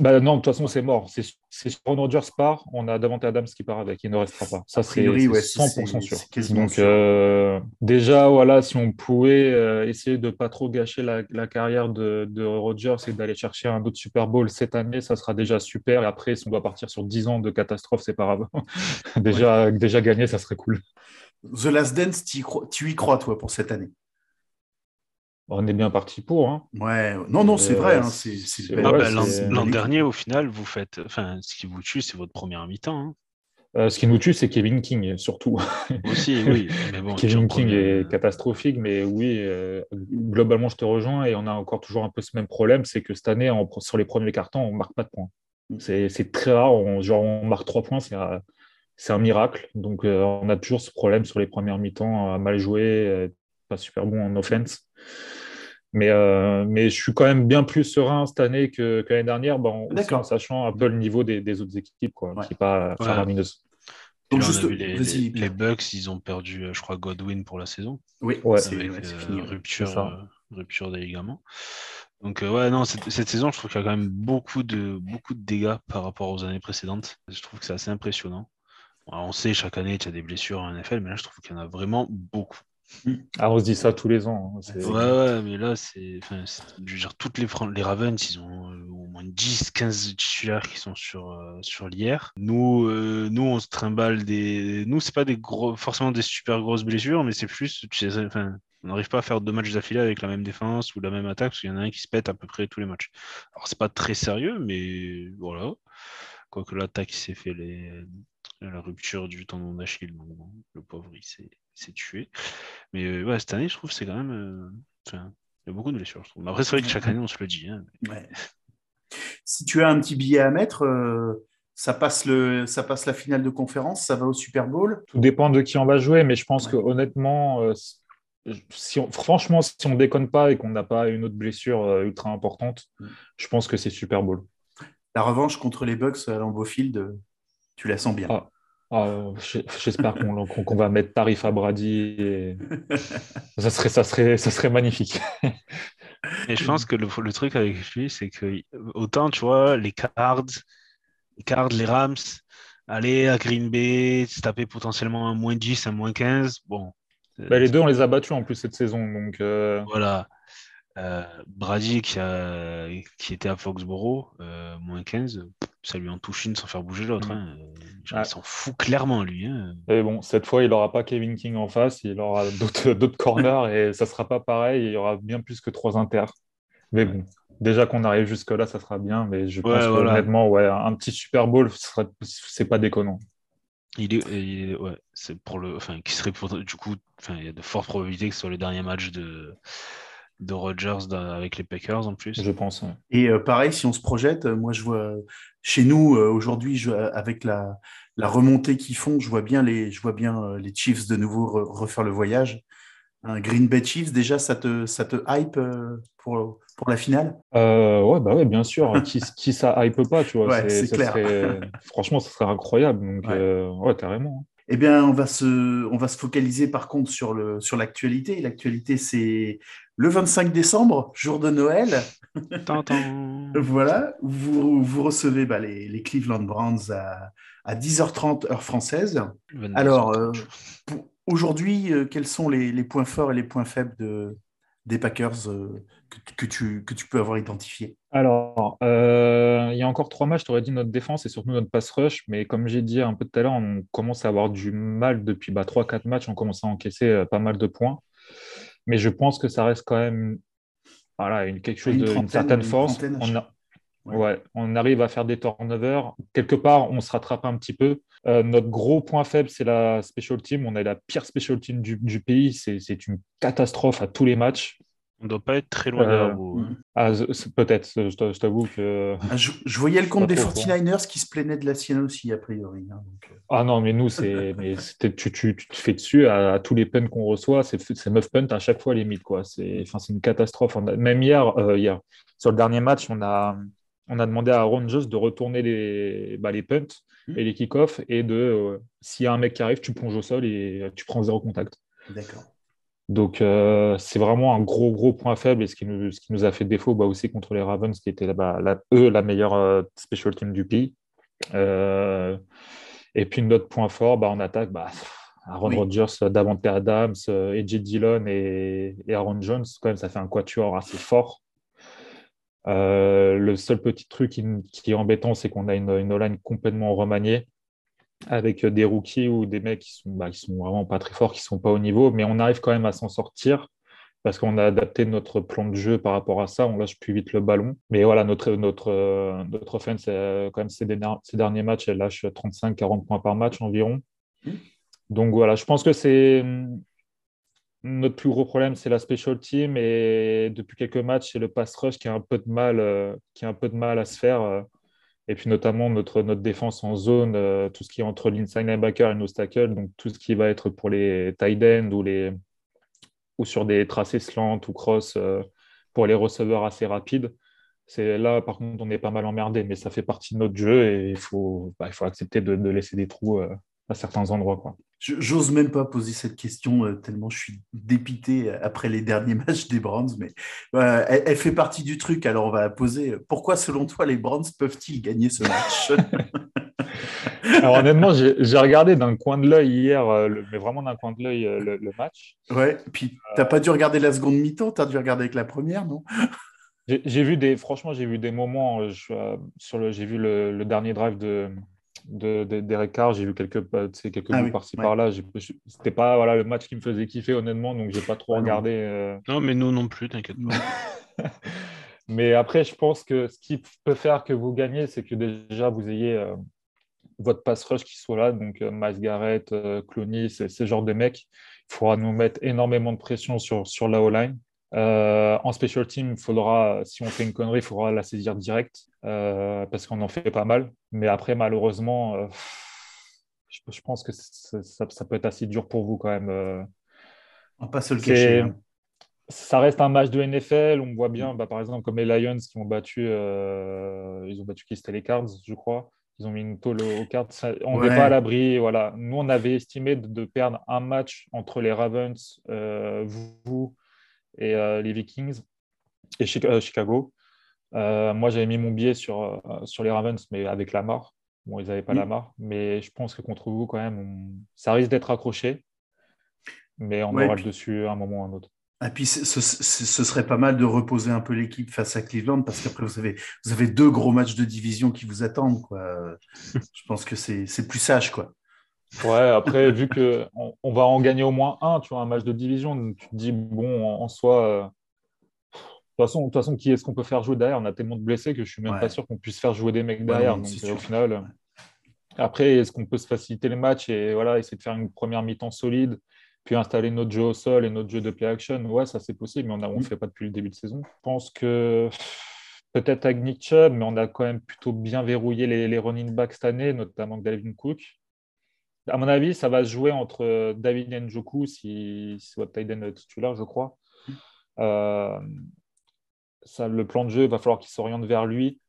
bah, non, de toute façon, c'est mort. C'est Aaron Rodgers part, on a Davante Adams qui part avec, il ne restera pas. Ça, c'est
priori,
c'est
ouais,
100%
c'est-
sûr. Donc,
sûr.
euh, déjà, voilà, si on pouvait euh, essayer de pas trop gâcher la, la carrière de, de Rodgers et d'aller chercher un autre Super Bowl cette année, ça sera déjà super. Et après, si on doit partir sur 10 ans de catastrophe, c'est pas grave. (laughs) déjà, déjà gagner, ça serait cool.
The Last Dance, tu y crois, tu y crois, toi, pour cette année?
On est bien parti pour. Hein.
Ouais, non, non, c'est
Euh,
vrai. hein, c'est c'est
Ah bah, l'an dernier, au final, vous faites. Enfin, ce qui vous tue, c'est votre première mi-temps. hein.
Euh, ce qui nous tue, c'est Kevin King, surtout. (laughs)
Aussi, oui. Mais bon,
Kevin King est catastrophique, mais oui, euh, globalement, je te rejoins et on a encore toujours un peu ce même problème, c'est que cette année, sur les premiers cartons, on marque pas de points. C'est c'est très rare, on, genre on marque trois points, c'est un, c'est un miracle. Donc euh, on a toujours ce problème sur les premières mi-temps, euh, mal joué, euh, pas super bon en offense. Mais, euh, mais je suis quand même bien plus serein cette année que, que l'année dernière, bon, aussi
D'accord.
en sachant un peu le niveau des, des autres équipes, quoi,
Ouais.
qui n'est pas faramineuse.
Donc,
là,
juste-
les, Bucks, ils ont perdu, euh, je crois, Godwin pour la saison.
Oui,
Ouais.
c'est ouais,
euh,
fini.
rupture, euh, rupture des ligaments. Donc, euh, ouais, non, cette, cette saison, je trouve qu'il y a quand même beaucoup de, beaucoup de dégâts par rapport aux années précédentes. Je trouve que c'est assez impressionnant. Alors, on sait, chaque année, il y a des blessures en NFL, mais là, je trouve qu'il y en a vraiment beaucoup.
Ah, on se dit ça tous les ans. hein,
Ouais, ouais, mais là, c'est. Enfin, je veux dire, toutes les, Ravens, ils ont euh, au moins 10, 15 titulaires qui sont sur, euh, sur l'IR. Nous, euh, nous, on se trimballe des. Nous, c'est pas des gros, forcément des super grosses blessures, mais c'est plus. Enfin, on n'arrive pas à faire deux matchs d'affilée avec la même défense ou la même attaque, parce qu'il y en a un qui se pète à peu près tous les matchs. Alors, c'est pas très sérieux, mais voilà. Quoique l'attaque, s'est fait la rupture du tendon d'Achille, le pauvre, il s'est s'est tué. Mais euh, ouais, cette année, je trouve que c'est quand même. euh, enfin, il y a beaucoup de blessures, je trouve. Mais après, c'est vrai que chaque année, on se le dit. hein.
Ouais. Si tu as un petit billet à mettre, euh, ça, passe le, ça passe la finale de conférence, ça va au Super Bowl.
Tout dépend de qui on va jouer, mais je pense
Ouais.
que honnêtement, euh, si on- franchement, si on déconne pas et qu'on n'a pas une autre blessure euh, ultra importante,
Mm.
je pense que c'est Super Bowl.
La revanche contre les Bucks à Lambeau Field, tu la sens bien.
Ah. Ah, euh, J'espère qu'on va mettre tarif à Brady. et- (laughs) ça, serait, ça, serait, ça serait magnifique. (laughs)
Et je pense que le, le truc avec lui, c'est que autant, tu vois, les Cards, les Cards, les Rams, aller à Green Bay, se taper potentiellement un moins 10, un moins 15, bon.
Bah, les deux, on les a battus en plus cette saison. Donc, euh,
Voilà. Euh, Brady qui, a, qui était à Foxborough, euh, moins 15, ça lui en touche une sans faire bouger l'autre.
Mm.
hein.
Ouais.
Il s'en fout clairement, lui. hein.
et bon, cette fois, il n'aura pas Kevin King en face, il aura (laughs) d'autres corners et ça sera pas pareil. Il y aura bien plus que trois inters. Mais bon, déjà qu'on arrive jusque-là, ça sera bien. Mais je pense que, honnêtement, ouais, un petit Super Bowl, ce c'est pas déconnant.
Il est, il est- ouais, c'est pour le, enfin, qui serait pour, du coup, enfin, il y a de fortes probabilités que ce soit le dernier match de, de Rodgers avec les Packers en plus.
Je pense. ouais.
Et euh, pareil, si on se projette, euh, moi je vois chez nous euh, aujourd'hui, je- avec la, la remontée qu'ils font, je vois bien les, je vois bien euh, les Chiefs de nouveau re- refaire le voyage. Un Green Bay Chiefs, déjà, ça te, ça te hype euh, pour, pour la finale?
Euh, ouais, bah ouais, bien sûr. (laughs) qui, qui ça hype pas, tu vois.
Ouais, c'est
ça
clair.
serait- Franchement, ça serait incroyable. Donc,
Ouais.
euh, ouais, carrément.
Eh bien, on va se, on va se focaliser par contre sur le, sur l'actualité. L'actualité, c'est le 25 décembre, jour de Noël. (laughs) Voilà, vous, vous recevez bah, les, les Cleveland Browns à, à 10h30 heure française.
22,
Alors,
30.
euh, aujourd'hui, euh, quels sont les, les points forts et les points faibles de, des Packers euh, que, que tu, que tu peux avoir identifiés?
Alors, euh, il y a encore trois matchs, tu aurais dit notre défense et surtout notre pass rush, mais comme j'ai dit un peu tout à l'heure, on commence à avoir du mal depuis bah, 3-4 matchs, on commence à encaisser pas mal de points. Mais je pense que ça reste quand même voilà, une, quelque chose
Une
de une
trentaine,
certaine force. On, a-
Ouais.
ouais, on arrive à faire des turnovers. Quelque part, on se rattrape un petit peu. Euh, notre gros point faible, c'est la special team. On est la pire special team du, du pays. C'est une catastrophe à tous les matchs.
On doit pas être très loin
Euh,
derrière vous. hein.
Ah, peut-être, je t'a- je t'avoue que.
Ah, Je, je voyais le compte des
trop au courant.
49ers qui se plaignait de la sienne aussi, a priori. hein, donc, euh.
Ah non, mais nous, c'est, (laughs) mais c'était- tu, tu, tu te fais dessus à, à tous les punts qu'on reçoit, c'est, c'est meuf punt à chaque fois limite, quoi. C'est, enfin, c'est une catastrophe. On a- même hier, euh, hier, sur le dernier match, on a, on a demandé à Aaron Jones de retourner les, bah, les punts et les kick-offs et de, euh, s'il y a un mec qui arrive, tu plonges au sol et tu prends zéro contact.
D'accord.
Donc, euh, c'est vraiment un gros, gros point faible et ce qui nous, ce qui nous a fait défaut bah, aussi contre les Ravens, qui étaient la- eux, la meilleure euh, special team du pays. Euh, et puis, notre point fort bah, en attaque, bah, Aaron
Oui.
Rodgers, Davante Adams, AJ Dillon et, et Aaron Jones, quand même, ça fait un quatuor assez fort. Le seul petit truc qui, qui est embêtant, c'est qu'on a une, une O-line complètement remaniée avec des rookies ou des mecs qui sont, bah, sont vraiment pas très forts, qui sont pas au niveau, mais on arrive quand même à s'en sortir parce qu'on a adapté notre plan de jeu par rapport à ça, on lâche plus vite le ballon. Mais voilà, notre, notre, euh, notre offense, euh, quand même, ces derniers, ces derniers matchs, elle lâche 35-40 points par match environ. Donc voilà, je pense que c'est hum, notre plus gros problème, c'est la special team et depuis quelques matchs, c'est le pass rush qui a un peu de mal, euh, qui a un peu de mal à se faire. Et puis notamment notre, notre défense en zone, euh, tout ce qui est entre l'inside linebacker et nos tackles, donc tout ce qui va être pour les tight ends ou, les, ou sur des tracés slant ou cross euh, pour les receveurs assez rapides. C'est là, par contre, on est pas mal emmerdé, mais ça fait partie de notre jeu et il faut, bah, il faut accepter de, de laisser des trous euh, à certains endroits. Quoi.
J'ose même pas poser cette question euh, tellement je suis dépité après les derniers (laughs) matchs des Browns, mais euh, elle, elle fait partie du truc. Alors on va la poser. Pourquoi, selon toi, les Browns peuvent-ils gagner ce match? (laughs)
Alors honnêtement, j'ai regardé d'un coin de l'œil hier, euh, le- mais vraiment d'un coin de l'œil, euh, le, le match.
Ouais. Puis t'as pas dû regarder la seconde mi-temps, t'as dû regarder avec la première, non?
J'ai vu des, franchement, j'ai vu des moments. euh, je- euh, sur le, j'ai vu le, le dernier drive de de- de- d'Eric Carr, j'ai vu quelques, euh, tu sais, quelques
Ah oui,
par-ci
ouais.
par-là. C'était pas voilà le match qui me faisait kiffer honnêtement, donc j'ai pas trop
Ah
regardé. euh,
Non, mais nous non plus, t'inquiète pas. (laughs)
Mais après, je pense que ce qui peut faire que vous gagnez, c'est que déjà vous ayez euh, votre pass rush qui soit là, donc euh, Miles Garrett, euh, Clooney, c'est ce genre de mecs. Il faudra nous mettre énormément de pression sur, sur la O-line. Euh, en special team, faudra, si on fait une connerie, il faudra la saisir direct euh, parce qu'on en fait pas mal. Mais après, malheureusement, euh, je, je pense que ça, ça peut être assez dur pour vous quand même.
On pas se le cacher. hein.
Ça reste un match de NFL. On voit bien, bah, par exemple, comme les Lions qui ont battu, ils ont battu qui? C'était les Cards, je crois. Ils ont mis une tôle aux cards. Ça- on n'est
Ouais.
pas à l'abri. Voilà. Nous, on avait estimé de, de perdre un match entre les Ravens, vous et euh, les Vikings et euh, Chicago. Euh, moi, j'avais mis mon billet sur, sur les Ravens, mais avec la mort. Bon, ils n'avaient pas
Mm.
la mort, mais je pense que contre vous, quand même, on- ça risque d'être accroché. Mais on
Ouais,
aura
puis-
le dessus à un moment ou à un autre.
Et puis ce, ce- ce- ce serait pas mal de reposer un peu l'équipe face à Cleveland parce qu'après vous avez, vous avez deux gros matchs de division qui vous attendent. Quoi. (laughs) Je pense que c'est c'est plus sage. Quoi.
Ouais, après, vu que on, va en gagner au moins un, tu vois, un match de division, donc tu te dis, bon, en, en soi, euh, de toute façon, de toute façon, qui est-ce qu'on peut faire jouer derrière? On a tellement de blessés que je suis même
Ouais.
pas sûr qu'on puisse faire jouer des mecs derrière. donc, euh, au final, euh, après, est-ce qu'on peut se faciliter les matchs et voilà, essayer de faire une première mi-temps solide, puis installer notre jeu au sol et notre jeu de play action? Ouais, ça c'est possible, mais on ne
Mm.
fait pas depuis le début de saison. Je pense que peut-être avec Nick Chubb, mais on a quand même plutôt bien verrouillé les, les running backs cette année, notamment Dalvin Cook. À mon avis, ça va se jouer entre euh, David Njoku, si si tight end titulaire, je crois. Euh, ça, le plan de jeu, il va falloir qu'il s'oriente vers lui.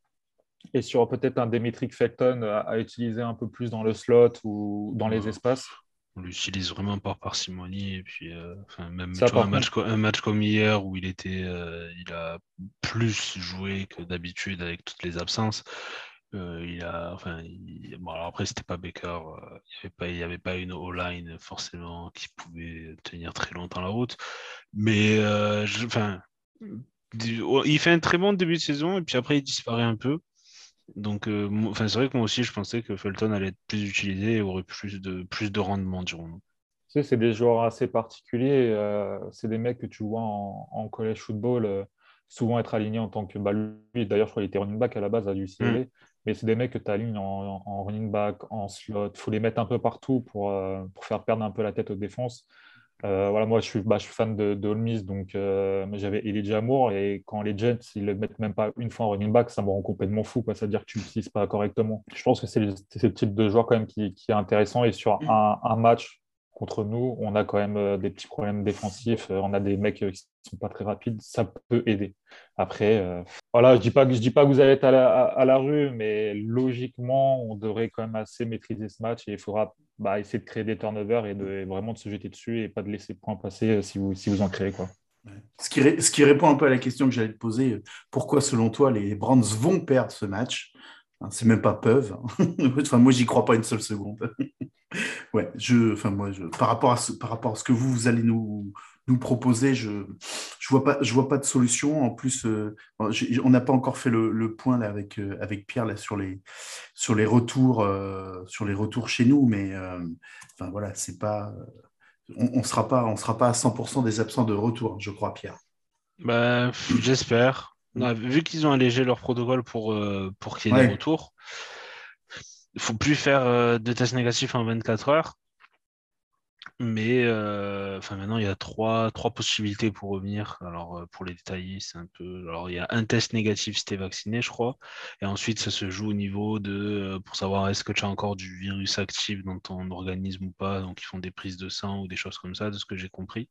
Et sur peut-être un Demetric Felton à, à utiliser un peu plus dans le slot ou dans les espaces.
On l'utilise vraiment par parcimonie. Et puis, euh, enfin, même
Ça,
vois, un, match, co- un match comme hier où il était, euh, il a plus joué que d'habitude avec toutes les absences. Euh, il a, enfin, il- bon, alors après, c'était pas Baker. euh, il n'y avait pas, avait une O-line forcément qui pouvait tenir très longtemps la route. Mais, euh, je- enfin, oh, il fait un très bon début de saison et puis après, il disparaît un peu. Donc, euh, enfin, c'est vrai que moi aussi, je pensais que Felton allait être plus utilisé et aurait plus de, plus de rendement, dirons-nous.
Tu sais, c'est des joueurs assez particuliers. euh, c'est des mecs que tu vois en, en college football souvent être alignés en tant que. Bah, lui, d'ailleurs, je crois qu'il était running back à la base à l'UCLA. Mais c'est des mecs que tu alignes en, en- en running back, en slot. Il faut les mettre un peu partout pour, euh, pour faire perdre un peu la tête aux défenses. Euh, voilà, moi, je suis, bah, je suis fan de, de Ole Miss, donc euh, j'avais Elijah Moore, et quand les Jets, ils le mettent même pas une fois en running back, ça me rend complètement fou, quoi. C'est-à-dire que tu l'utilises pas correctement. Je pense que c'est le, c'est le type de joueur quand même qui, qui est intéressant, et sur un, un match contre nous, on a quand même euh, des petits problèmes défensifs, euh, on a des mecs euh, qui sont pas très rapides, ça peut aider. Après, voilà, je dis pas dis pas que vous allez être à la, rue, mais logiquement, on devrait quand même assez maîtriser ce match et il faudra bah, essayer de créer des turnovers et, vraiment de se jeter dessus et pas de laisser point passer si vous, si vous en créez. Quoi.
Ce qui, ce qui répond un peu à la question que j'allais te poser, pourquoi selon toi les Browns vont perdre ce match? Hein, C'est même pas peuvent. hein. (laughs) enfin, moi, j'y crois pas une seule seconde. (laughs) ouais, je, enfin, moi, je, par, rapport à ce, par rapport à ce que vous, vous allez nous, nous proposer, je je vois pas, je vois pas de solution. En plus, euh, on n'a pas encore fait le, le point là, avec, euh, avec Pierre là, sur, les, sur, les retours, euh, sur les retours chez nous, mais enfin, voilà, c'est pas. On ne sera, pas- on sera pas à 100% des absents de retour, je crois, Pierre.
Bah, j'espère. Vu qu'ils ont allégé leur protocole pour, pour qu'il y ait
Ouais.
des retours, il faut plus faire euh, de tests négatifs en 24 heures. Mais euh, maintenant, il y a trois, trois possibilités pour revenir. Alors, euh, pour les détailler, c'est un peu. Alors, il y a un test négatif si tu es vacciné, je crois. Et ensuite, ça se joue au niveau de. pour savoir est-ce que tu as encore du virus actif dans ton organisme ou pas. Donc, ils font des prises de sang ou des choses comme ça, de ce que j'ai compris.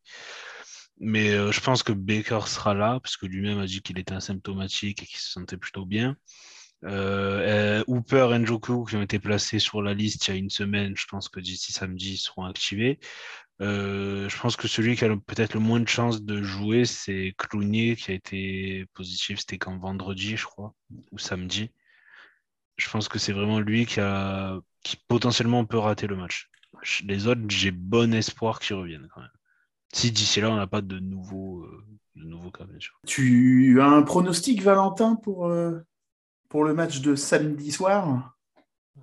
Mais je pense que Baker sera là, parce que lui-même a dit qu'il était asymptomatique et qu'il se sentait plutôt bien. Euh, euh, Hooper et Njoku qui ont été placés sur la liste il y a une semaine, je pense que d'ici samedi, ils seront activés. Euh, je pense que celui qui a peut-être le moins de chances de jouer, c'est Clooney qui a été positif, c'était quand vendredi, je crois, ou samedi. Je pense que c'est vraiment lui qui a qui potentiellement peut rater le match. Les autres, j'ai bon espoir qu'ils reviennent quand même. Si d'ici là, on n'a pas de nouveaux, euh, de cas, bien.
Tu as un pronostic, Valentin, pour, euh, pour le match de samedi soir?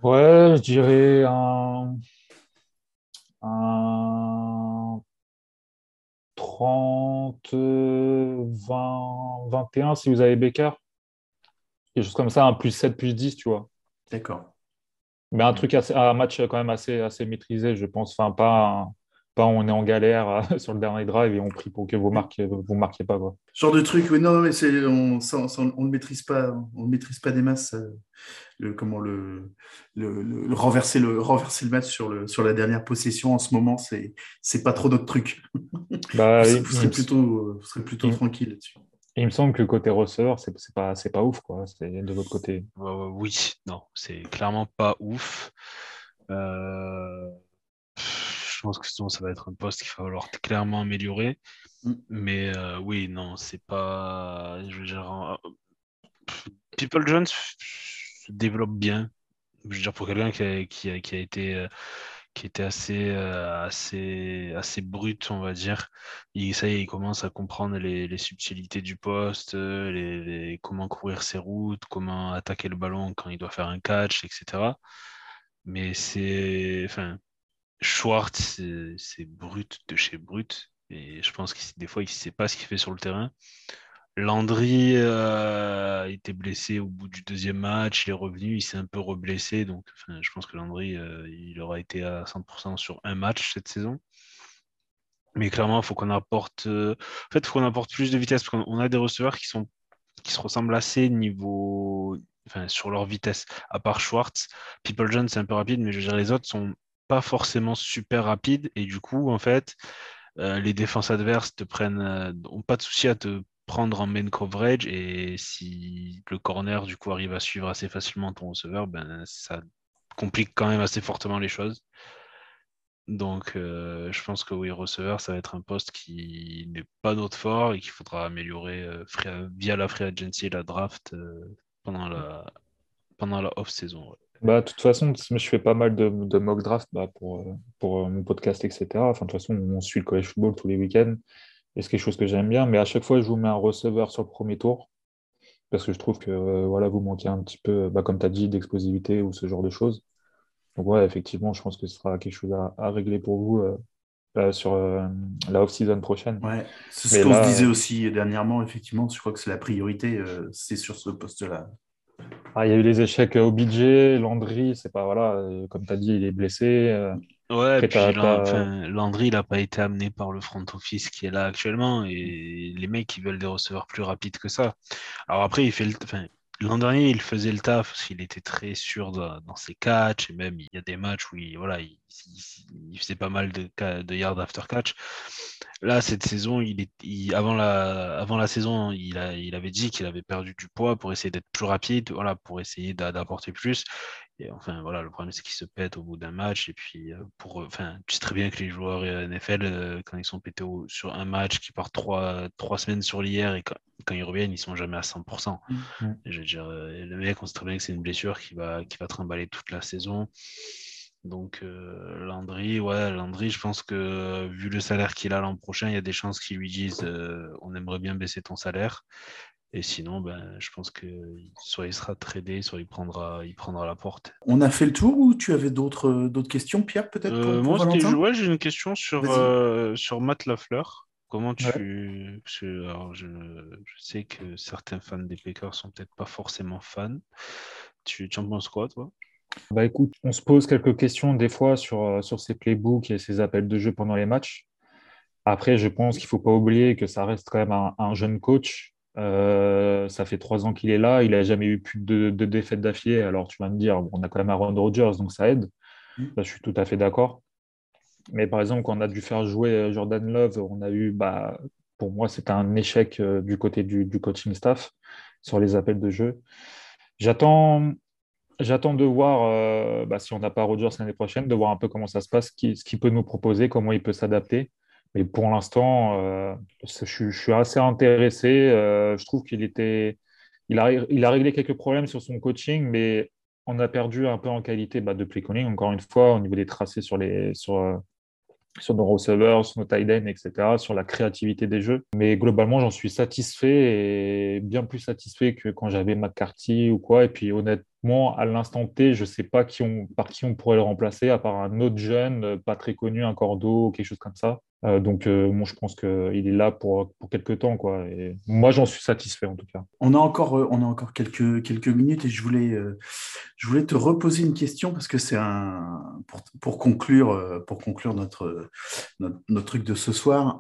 Ouais, je dirais un, un 30, euh, 20, 21 si vous avez Baker. Quelque chose comme ça, un plus 7, plus 10, tu vois.
D'accord.
Mais un truc assez, un match quand même assez, assez maîtrisé, je pense. Enfin, pas, un- pas on est en galère euh, (laughs) sur le dernier drive et on prie pour que vous marquiez, vous marquiez pas, quoi.
Genre de truc, oui, non, mais c'est, on ne maîtrise pas, on ne maîtrise pas des masses. euh, Le, comment le, le, le- le renverser le renverser le match sur le sur la dernière possession en ce moment, c'est c'est pas trop notre truc. (laughs)
Bah,
vous,
il,
vous serez plutôt euh, vous serez plutôt
il-
tranquille là-dessus.
il me semble que le côté receveur, c'est c'est pas, c'est pas ouf, quoi. C'est de l'autre côté.
Oui, non, c'est clairement pas ouf. Euh, pense que sinon, ça va être un poste qu'il va falloir clairement améliorer.
Mm.
Mais euh, oui, non, c'est pas. Je veux dire, People Jones se développe bien. Je veux dire, pour quelqu'un qui a, qui a, qui a été, euh, qui était assez, euh, assez, assez brut, on va dire. Il, ça y est, il commence à comprendre les, les subtilités du poste, les, les- comment courir ses routes, comment attaquer le ballon quand il doit faire un catch, etc. Mais c'est, enfin, Schwartz, c'est brut de chez brut. Et je pense que des fois, il ne sait pas ce qu'il fait sur le terrain. Landry euh, a été blessé au bout du deuxième match, il est revenu, il s'est un peu reblessé. Donc, je pense que Landry, euh, il aura été à 100% sur un match cette saison. Mais clairement, il faut qu'on apporte, euh, en fait, apporte plus de vitesse parce qu'on on a des receveurs qui sont qui se ressemblent assez niveau, sur leur vitesse. À part Schwartz, People John, c'est un peu rapide, mais je veux dire, les autres sont pas forcément super rapides. Et du coup, en fait, euh, les défenses adverses te prennent, euh, ont pas de souci à te prendre en main coverage. Et si le corner, du coup, arrive à suivre assez facilement ton receveur, ben, ça complique quand même assez fortement les choses. Donc, euh, je pense que oui, receveur, ça va être un poste qui n'est pas notre fort et qu'il faudra améliorer via la free agency et la draft pendant la, pendant la off-saison.
Bah, de toute façon, je fais pas mal de, de mock draft bah, pour, euh, pour euh, mon podcast, etc. Enfin, de toute façon, on suit le college football tous les week-ends et c'est quelque chose que j'aime bien. Mais à chaque fois, je vous mets un receveur sur le premier tour parce que je trouve que euh, voilà, vous manquez un petit peu, bah, comme tu as dit, d'explosivité ou ce genre de choses. Donc, ouais, effectivement, je pense que ce sera quelque chose à, à régler pour vous euh, euh, sur euh, la off-season prochaine.
Ouais, c'est ce qu'on se disait aussi dernièrement, effectivement. Je crois que c'est la priorité, c'est sur ce poste-là.
Ah, il y a eu les échecs au budget, Landry, c'est pas, voilà, euh, comme tu as dit, il est blessé. euh,
Ouais,
Après,
puis enfin, Landry, il n'a pas été amené par le front office qui est là actuellement et les mecs, ils veulent des receveurs plus rapides que ça. Alors après, il fait le... enfin, l'an dernier, il faisait le taf parce qu'il était très sûr dans, ses catchs et même il y a des matchs où il, voilà, il, faisait pas mal de, yards after catch. Là, cette saison, avant la, saison, il, il avait dit qu'il avait perdu du poids pour essayer d'être plus rapide, voilà, pour essayer d'a- d'apporter plus. Et enfin, voilà, le problème, c'est qu'il se pète au bout d'un match. Et puis, euh, pour, enfin, tu sais très bien que les joueurs euh, NFL, euh, quand ils sont pétés sur un match, qui partent trois, trois semaines sur l'hier et quand, quand ils reviennent, ils sont jamais à 100%.
Mhm.
Et je veux dire, euh, le mec, on sait très bien que c'est une blessure qui va, qui va trimballer toute la saison. Donc, euh, Landry, ouais, Landry, je pense que euh, vu le salaire qu'il a l'an prochain, il y a des chances qu'ils lui disent euh, on aimerait bien baisser ton salaire. Et sinon, ben, je pense que soit il sera tradé, soit il prendra, il prendra la porte.
On a fait le tour ou tu avais d'autres d'autres questions, Pierre, peut-être
Euh,
pour
moi, ouais, j'ai une question sur, euh, sur Matt Lafleur. Comment tu.
Ouais.
parce que, alors, je, je sais que certains fans des Packers sont peut-être pas forcément fans. Tu, tu en penses quoi, toi?
Bah écoute, on se pose quelques questions des fois sur, euh, sur ces playbooks et ces appels de jeu pendant les matchs. Après, je pense qu'il ne faut pas oublier que ça reste quand même un, un jeune coach. Euh, ça fait trois ans qu'il est là, il n'a jamais eu plus de, défaites d'affilée. Alors tu vas me dire, on a quand même Aaron Rodgers, donc ça aide.
Mm.
Là, je suis tout à fait d'accord. Mais par exemple, quand on a dû faire jouer euh, Jordan Love, on a eu, bah, pour moi, c'était un échec euh, du côté du, du coaching staff sur les appels de jeu. J'attends, j'attends de voir, euh, bah, si on n'a pas Rodgers l'année prochaine, de voir un peu comment ça se passe, qui- ce qu'il peut nous proposer, comment il peut s'adapter. Mais pour l'instant, euh, je, suis- assez intéressé. Euh, je trouve qu'il était, il a, réglé quelques problèmes sur son coaching, mais on a perdu un peu en qualité bah, de play calling, encore une fois, au niveau des tracés sur, les, sur, euh, nos receveurs, sur nos tight ends, etc., sur la créativité des jeux. Mais globalement, j'en suis satisfait et bien plus satisfait que quand j'avais McCarthy ou quoi. Et puis honnêtement, à l'instant T, je ne sais pas par qui on pourrait le remplacer, à part un autre jeune, euh, pas très connu, un cordeau, quelque chose comme ça. Euh, donc, euh, je pense qu'il est là pour, quelques temps. Quoi. Moi, j'en suis satisfait en tout cas.
On a encore, euh, quelques, minutes et je voulais, te reposer une question parce que c'est un pour, conclure, notre, truc de ce soir.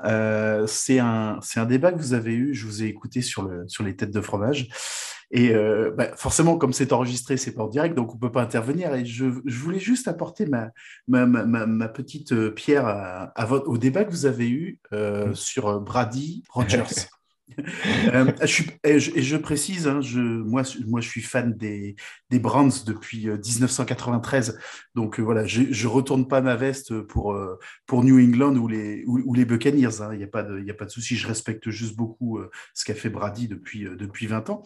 c'est un, débat que vous avez eu. Je vous ai écouté sur les têtes de fromage. Et euh, bah, forcément, comme c'est enregistré, c'est pas en direct, donc on peut pas intervenir. Et je, je voulais juste apporter ma, ma, ma, ma- ma petite euh, pierre à, à votre, au débat que vous avez eu euh, sur euh, Brady Rogers. (laughs) (laughs) Euh, je et, je, précise, hein, moi, je suis fan des, des Browns depuis euh, 1993, donc euh, voilà, je, je retourne pas ma veste pour, euh, New England ou les, Buccaneers, hein, il n'y a pas de, souci, je respecte juste beaucoup euh, ce qu'a fait Brady depuis, euh, depuis 20 ans,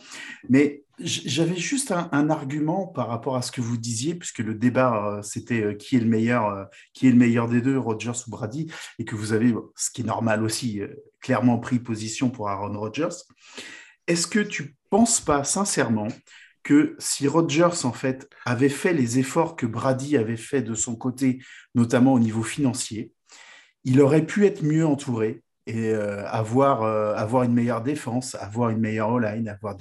mais j'avais juste un, argument par rapport à ce que vous disiez, puisque le débat euh, c'était euh, qui est le meilleur, euh, qui est le meilleur des deux, Rodgers ou Brady, et que vous avez, ce qui est normal aussi, clairement pris position pour Aaron Rodgers. Est-ce que tu penses pas sincèrement que si Rodgers en fait avait fait les efforts que Brady avait fait de son côté, notamment au niveau financier, il aurait pu être mieux entouré et euh, avoir, euh, avoir une meilleure défense, avoir une meilleure O-line, avoir,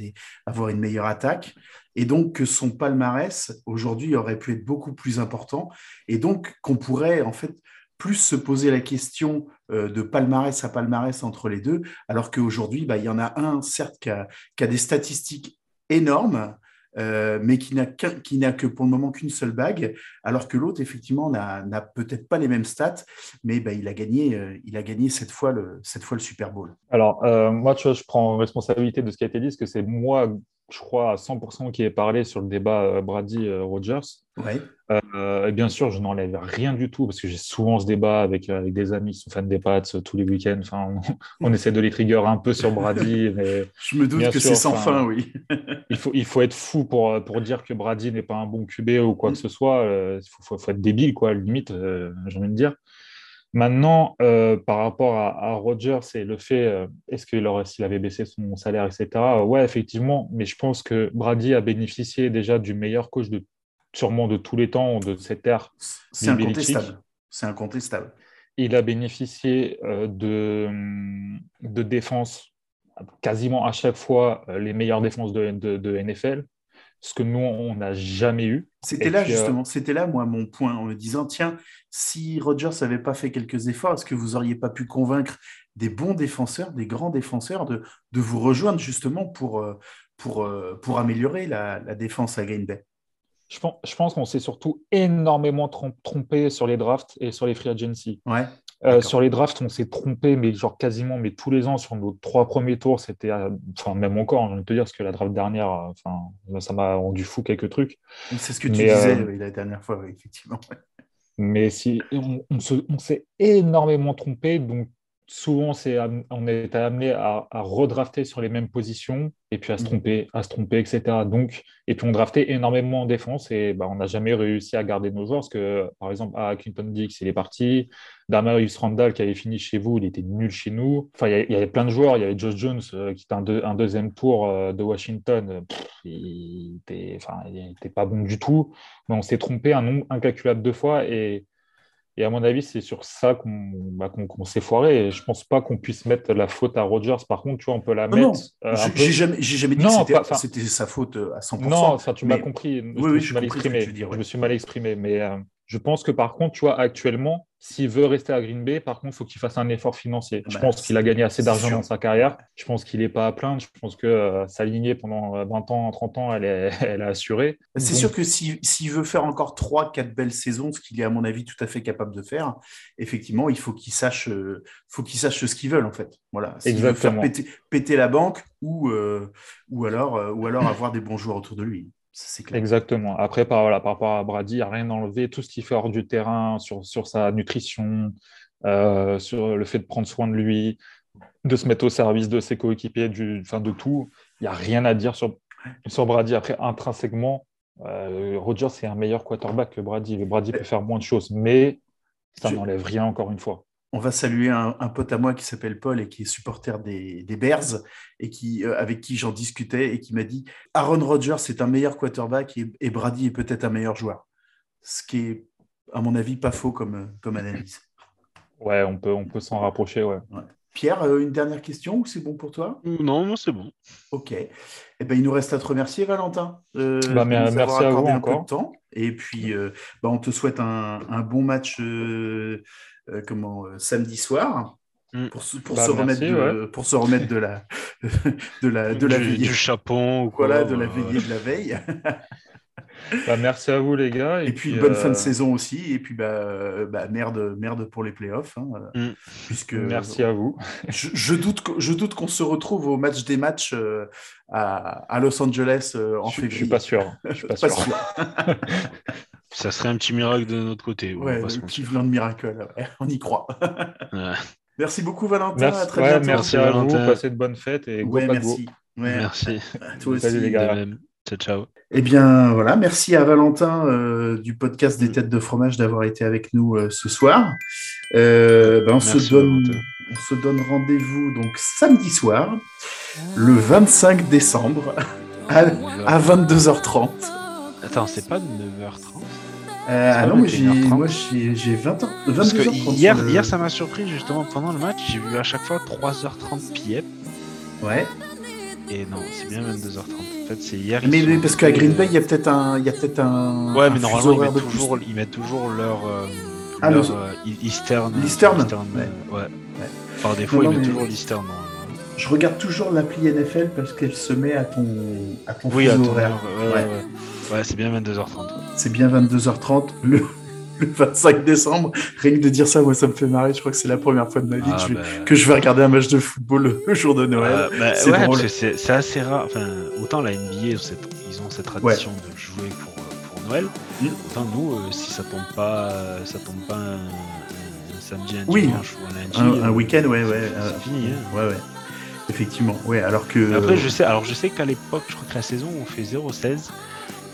avoir une meilleure attaque, et donc que son palmarès aujourd'hui aurait pu être beaucoup plus important, et donc qu'on pourrait en fait plus se poser la question euh, de palmarès à palmarès entre les deux, alors qu'aujourd'hui, bah, il y en a un, certes, qui a des statistiques énormes, euh, mais qui n'a qu'un- qui n'a que pour le moment qu'une seule bague, alors que l'autre, effectivement, n'a n'a peut-être pas les mêmes stats, mais bah, il, a gagné, euh, il a gagné cette fois le, cette fois le Super Bowl.
Alors, euh, moi, tu vois, je prends responsabilité de ce qui a été dit, parce que c'est moi, je crois, à 100% qui ai parlé sur le débat Brady-Rogers.
Ouais.
Euh, et bien sûr, je n'enlève rien du tout, parce que j'ai souvent ce débat avec, euh, avec des amis qui sont fans des Pats euh, tous les week-ends. Enfin, on, (laughs) on essaie de les trigger un peu sur Brady, (laughs) mais
Je me doute que c'est sans fin, oui.
il faut, il faut être fou pour, pour dire que Brady n'est pas un bon QB ou quoi que ce soit. Il faut, faut- faut être débile, quoi, limite, euh, j'ai envie de dire. Maintenant, euh, par rapport à, à Rodgers et le fait, euh, est-ce qu'il s'il avait baissé son salaire, etc. euh, ouais, effectivement, mais je pense que Brady a bénéficié déjà du meilleur coach de sûrement de tous les temps de cette ère.
C'est incontestable. C'est incontestable.
Il a bénéficié euh, de, hum, de défense quasiment à chaque fois euh, les meilleures défenses de, de- de NFL. ce que nous, on n'a jamais eu.
C'était là,
puis, euh,
justement, c'était là, moi, mon point, en me disant, tiens, si Rodgers n'avait pas fait quelques efforts, est-ce que vous n'auriez pas pu convaincre des bons défenseurs, des grands défenseurs, de, de vous rejoindre justement pour, pour, pour améliorer la, la défense à Green Bay?
Je pense, je pense qu'on s'est surtout énormément trom- trompé sur les drafts et sur les free agency.
Ouais,
Euh, sur les drafts, on s'est trompé, mais genre quasiment, mais tous les ans sur nos trois premiers tours, c'était, euh, enfin même encore, j'ai envie de te dire, parce que la draft dernière, euh, enfin, ça m'a rendu fou quelques trucs.
c'est ce que tu
Mais,
disais
euh,
la dernière fois, effectivement.
Mais si on, on s'est énormément trompé, donc souvent on est amené à, à redrafter sur les mêmes positions et puis à se
Mhm.
tromper, à se tromper, etc. Donc, et puis on draftait énormément en défense et bah, on n'a jamais réussi à garder nos joueurs parce que par exemple, à Quinton Dix, il est parti, Damarius Randall qui avait fini chez vous, il était nul chez nous. Enfin, il y, avait plein de joueurs, il y avait Josh Jones euh, qui était un, deux- un deuxième tour euh, de Washington, pff, il était, enfin, il était pas bon du tout. Mais on s'est trompé un nombre incalculable de fois et et à mon avis, c'est sur ça qu'on bah, s'est foiré. Et je pense pas qu'on puisse mettre la faute à Rodgers. Par contre, tu vois, on peut la
Non,
mettre
non,
euh,
J'ai jamais, dit
Non,
que c'était- sa faute euh, à 100%.
Non, ça, tu m'as compris. Je
Oui,
me
oui,
suis
j'ai
mal
compris dire, ouais.
Je me suis mal exprimé. Mais euh, je pense que par contre, tu vois, actuellement, s'il veut rester à Green Bay, par contre, il faut qu'il fasse un effort financier. Je
Bah,
pense qu'il a gagné assez d'argent dans sa carrière. Je pense qu'il n'est pas à plaindre. Je pense que euh, sa lignée pendant euh, 20 ans, 30 ans, elle est, (laughs) elle est assurée.
C'est sûr que si- s'il veut faire encore 3-4 belles saisons, ce qu'il est à mon avis tout à fait capable de faire, effectivement, il faut qu'il sache, euh, faut qu'il sache ce qu'ils veulent en fait. Voilà. S'il veut faire péter, péter la banque ou, euh, ou, alors, euh, ou alors avoir des bons joueurs autour de lui. Ça, C'est clair.
Exactement. Après, par, voilà, par rapport à Brady, il n'y a rien enlevé. Tout ce qu'il fait hors du terrain, sur, sur sa nutrition, euh, sur le fait de prendre soin de lui, de se mettre au service de ses coéquipiers, du, enfin, de tout, il n'y a rien à dire sur, sur Brady. Après, intrinsèquement, euh, Rodgers est un meilleur quarterback que Brady. Brady peut faire moins de choses, mais ça n'enlève rien, encore une fois.
On va saluer un, un pote à moi qui s'appelle Paul et qui est supporter des, des Bears et qui, euh, avec qui j'en discutais et qui m'a dit Aaron Rodgers est un meilleur quarterback et, et Brady est peut-être un meilleur joueur. Ce qui est, à mon avis, pas faux comme, euh, comme analyse.
Ouais, on peut, on peut s'en rapprocher, ouais.
Pierre, euh, une dernière question ou c'est bon pour toi?
Non, moi c'est bon.
Ok. Eh ben, il nous reste à te remercier, Valentin. euh,
Bah,
de
mais-
nous
merci
avoir
à vous
accordé un peu
encore.
de temps. Et puis, euh, bah, on te souhaite un, un bon match euh, euh, comment, euh, samedi soir.
Mm.
Pour, se, pour,
Bah,
se
merci,
remettre de, pour se remettre de la, (laughs) de la, de la
du,
veillée.
du chapon ou quoi.
Voilà, de la
euh,
veillée de la veille. (laughs)
Bah, merci à vous, les gars.
Et, puis, bonne fin de
euh,
saison aussi. Et puis, bah, euh, bah, merde, merde pour les playoffs. hein,
Mm.
puisque
Merci à vous. (laughs)
je, je doute, je doute qu'on se retrouve au match des matchs euh, à, à Los Angeles euh, en
Je, je
février.
suis pas sûr. Je suis pas,
Pas
sûr.
sûr.
Ça serait un petit miracle de notre côté.
Ouais, le
mentir.
Cleveland Miracle, ouais, on y croit. (laughs)
Ouais.
Merci beaucoup Valentin, à très
ouais,
bientôt.
merci à
Valentin.
vous. Passez de bonnes fêtes et go
merci. Ouais,
Merci. (laughs)
toi aussi.
Salut, les gars.
De même. Ciao, ciao.
Eh bien, voilà, merci à Valentin euh, du podcast des Têtes de Fromage d'avoir été avec nous euh, ce soir. Euh, ben, on,
Merci,
se donne,
Valentin.
on se donne rendez-vous donc samedi soir, le 25 décembre, à, à 22h30.
Attends, c'est pas 9h30
Euh, ah
pas
non, moi
21h30.
j'ai, moi j'ai, j'ai 20h,
Parce que
22h30.
hier,
sur le-
hier, ça m'a surpris justement pendant le match. J'ai vu à chaque fois 3h30 PM.
Ouais.
Et non, c'est bien 22h30. En fait, c'est hier.
Mais, mais parce qu'à Green Bay, il y
euh,
a peut-être un, il y a peut-être un.
Ouais,
un
mais normalement, ils mettent, toujours, ils mettent toujours leur. euh,
Ah,
leur
le-
euh, Eastern.
L'Eastern
euh, ouais. Par défaut,
Non,
ils mettent
mais-
toujours l'Eastern.
Je regarde toujours l'appli NFL parce qu'elle se met à ton, à ton
Oui,
fuseau horaire.
Ouais, ouais,
Ouais.
c'est bien 22h30. ouais.
C'est bien 22h30 le, (laughs) le 25 décembre. Rien que de dire ça, moi, ça me fait marrer. Je crois que c'est la première fois de ma vie
Ah,
que, je vais,
bah,
que je vais regarder un match de football le, jour de Noël.
euh, bah,
c'est
ouais, assez rare. Enfin, autant la NBA, ils ont cette, ils ont cette tradition de jouer pour, pour Noël.
Mm.
Autant nous, euh, si ça tombe pas, euh, ça tombe pas un, un- samedi, un
Oui.
dimanche ou un lundi,
un, un
euh,
week-end, ouais, ouais.
c'est
euh,
fini. Hein.
ouais, ouais. Effectivement, ouais. Alors que.
Après, je sais, alors je sais qu'à l'époque, je crois que la saison, on fait 0-16.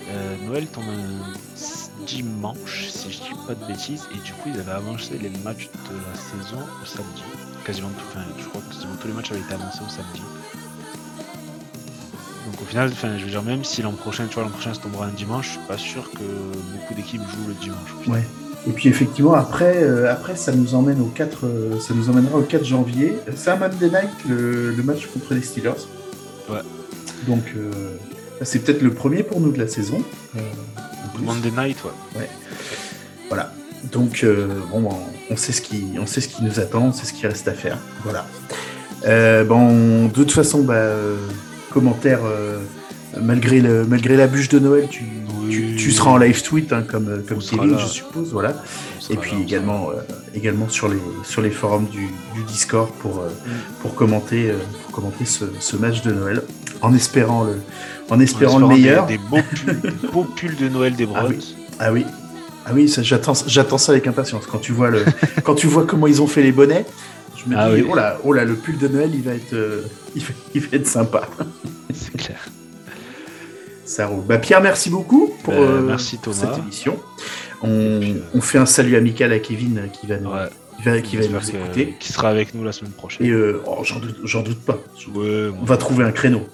Euh, Noël tombe un dimanche, si je dis pas de bêtises, et du coup, ils avaient avancé les matchs de la saison au samedi. Quasiment tout, enfin, je crois que quasiment tous les matchs avaient été avancés au samedi. Donc au final, enfin, je veux dire, même si l'an prochain, tu vois, l'an prochain ça tombera un dimanche, je suis pas sûr que beaucoup d'équipes jouent le dimanche.
Ouais. Et puis effectivement, après, euh, après ça nous emmène au 4, euh, ça nous emmènera au 4 janvier. C'est un Monday Night, le, le match contre les Steelers.
Ouais.
Donc, euh, C'est peut-être le premier pour nous de la saison. euh.
Monday Night, ouais.
Voilà. Donc, euh, bon, ben, on sait ce qui, on sait ce qui nous attend, on sait ce qui reste à faire. Voilà. Euh, bon, de toute façon, bah, euh, commentaire, malgré, le, malgré la bûche de Noël, tu, tu,
Oui.
tu seras en live tweet, hein, comme, comme Kevin, je suppose. Voilà. Et puis également, euh, également sur, les, sur les forums du, du Discord pour, euh, pour commenter, euh, pour commenter ce, ce match de Noël, en espérant le, en
En
espérant le
espérant
meilleur.
Des, des beaux, pulls, des (laughs) beaux pulls de Noël des
Ah
Browns.
oui. Ah oui, ah oui, j'attends, j'attends ça avec impatience. Quand tu vois le, quand tu vois comment ils ont fait les bonnets, je me
Ah
dis
oui.
oh là, oh là, le pull de Noël, il va être, euh, il, va, il va être sympa. (laughs)
C'est clair.
Ça roule. Bah Pierre, merci beaucoup pour,
Bah,
euh,
merci, Thomas.
cette émission. On,
puis, euh,
on fait un salut amical à Kevin euh, qui va nous,
Ouais.
qui va, qui va
J'espère
nous
que-
écouter.
Qui sera avec nous la semaine prochaine.
Et euh, oh, j'en doute, pas.
Ouais,
On va trouver un créneau.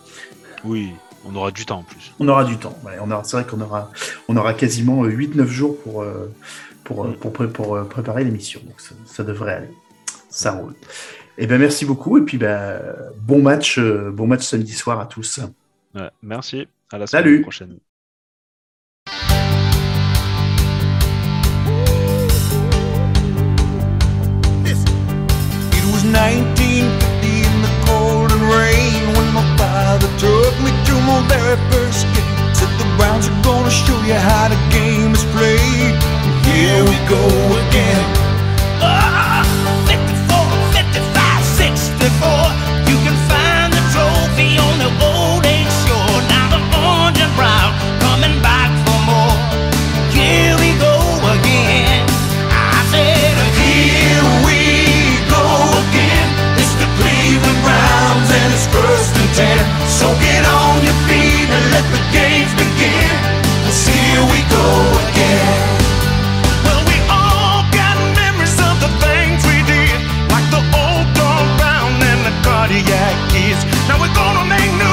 Oui, on aura du temps en plus.
On aura du temps. Ouais, on aura, c'est vrai qu'on aura, on aura quasiment 8-9 jours pour, euh, pour,
Mm.
pour, pré- pour, euh, préparer l'émission. Donc ça, ça devrait aller. Ça roule. Et ben merci beaucoup. Et puis ben, bon match, bon match samedi soir à tous.
Merci. À la
Salut.
semaine prochaine.
To my very first game. Said the Browns are gonna show you how the game is played. Here we go again.
Ah, 54, 55, 64. You can find the trophy on the old shore. Now the orange brown coming back for more. Here we go again. I said,
Here we go again. It's the Cleveland Browns and it's first and ten. So get on
Now we're gonna make new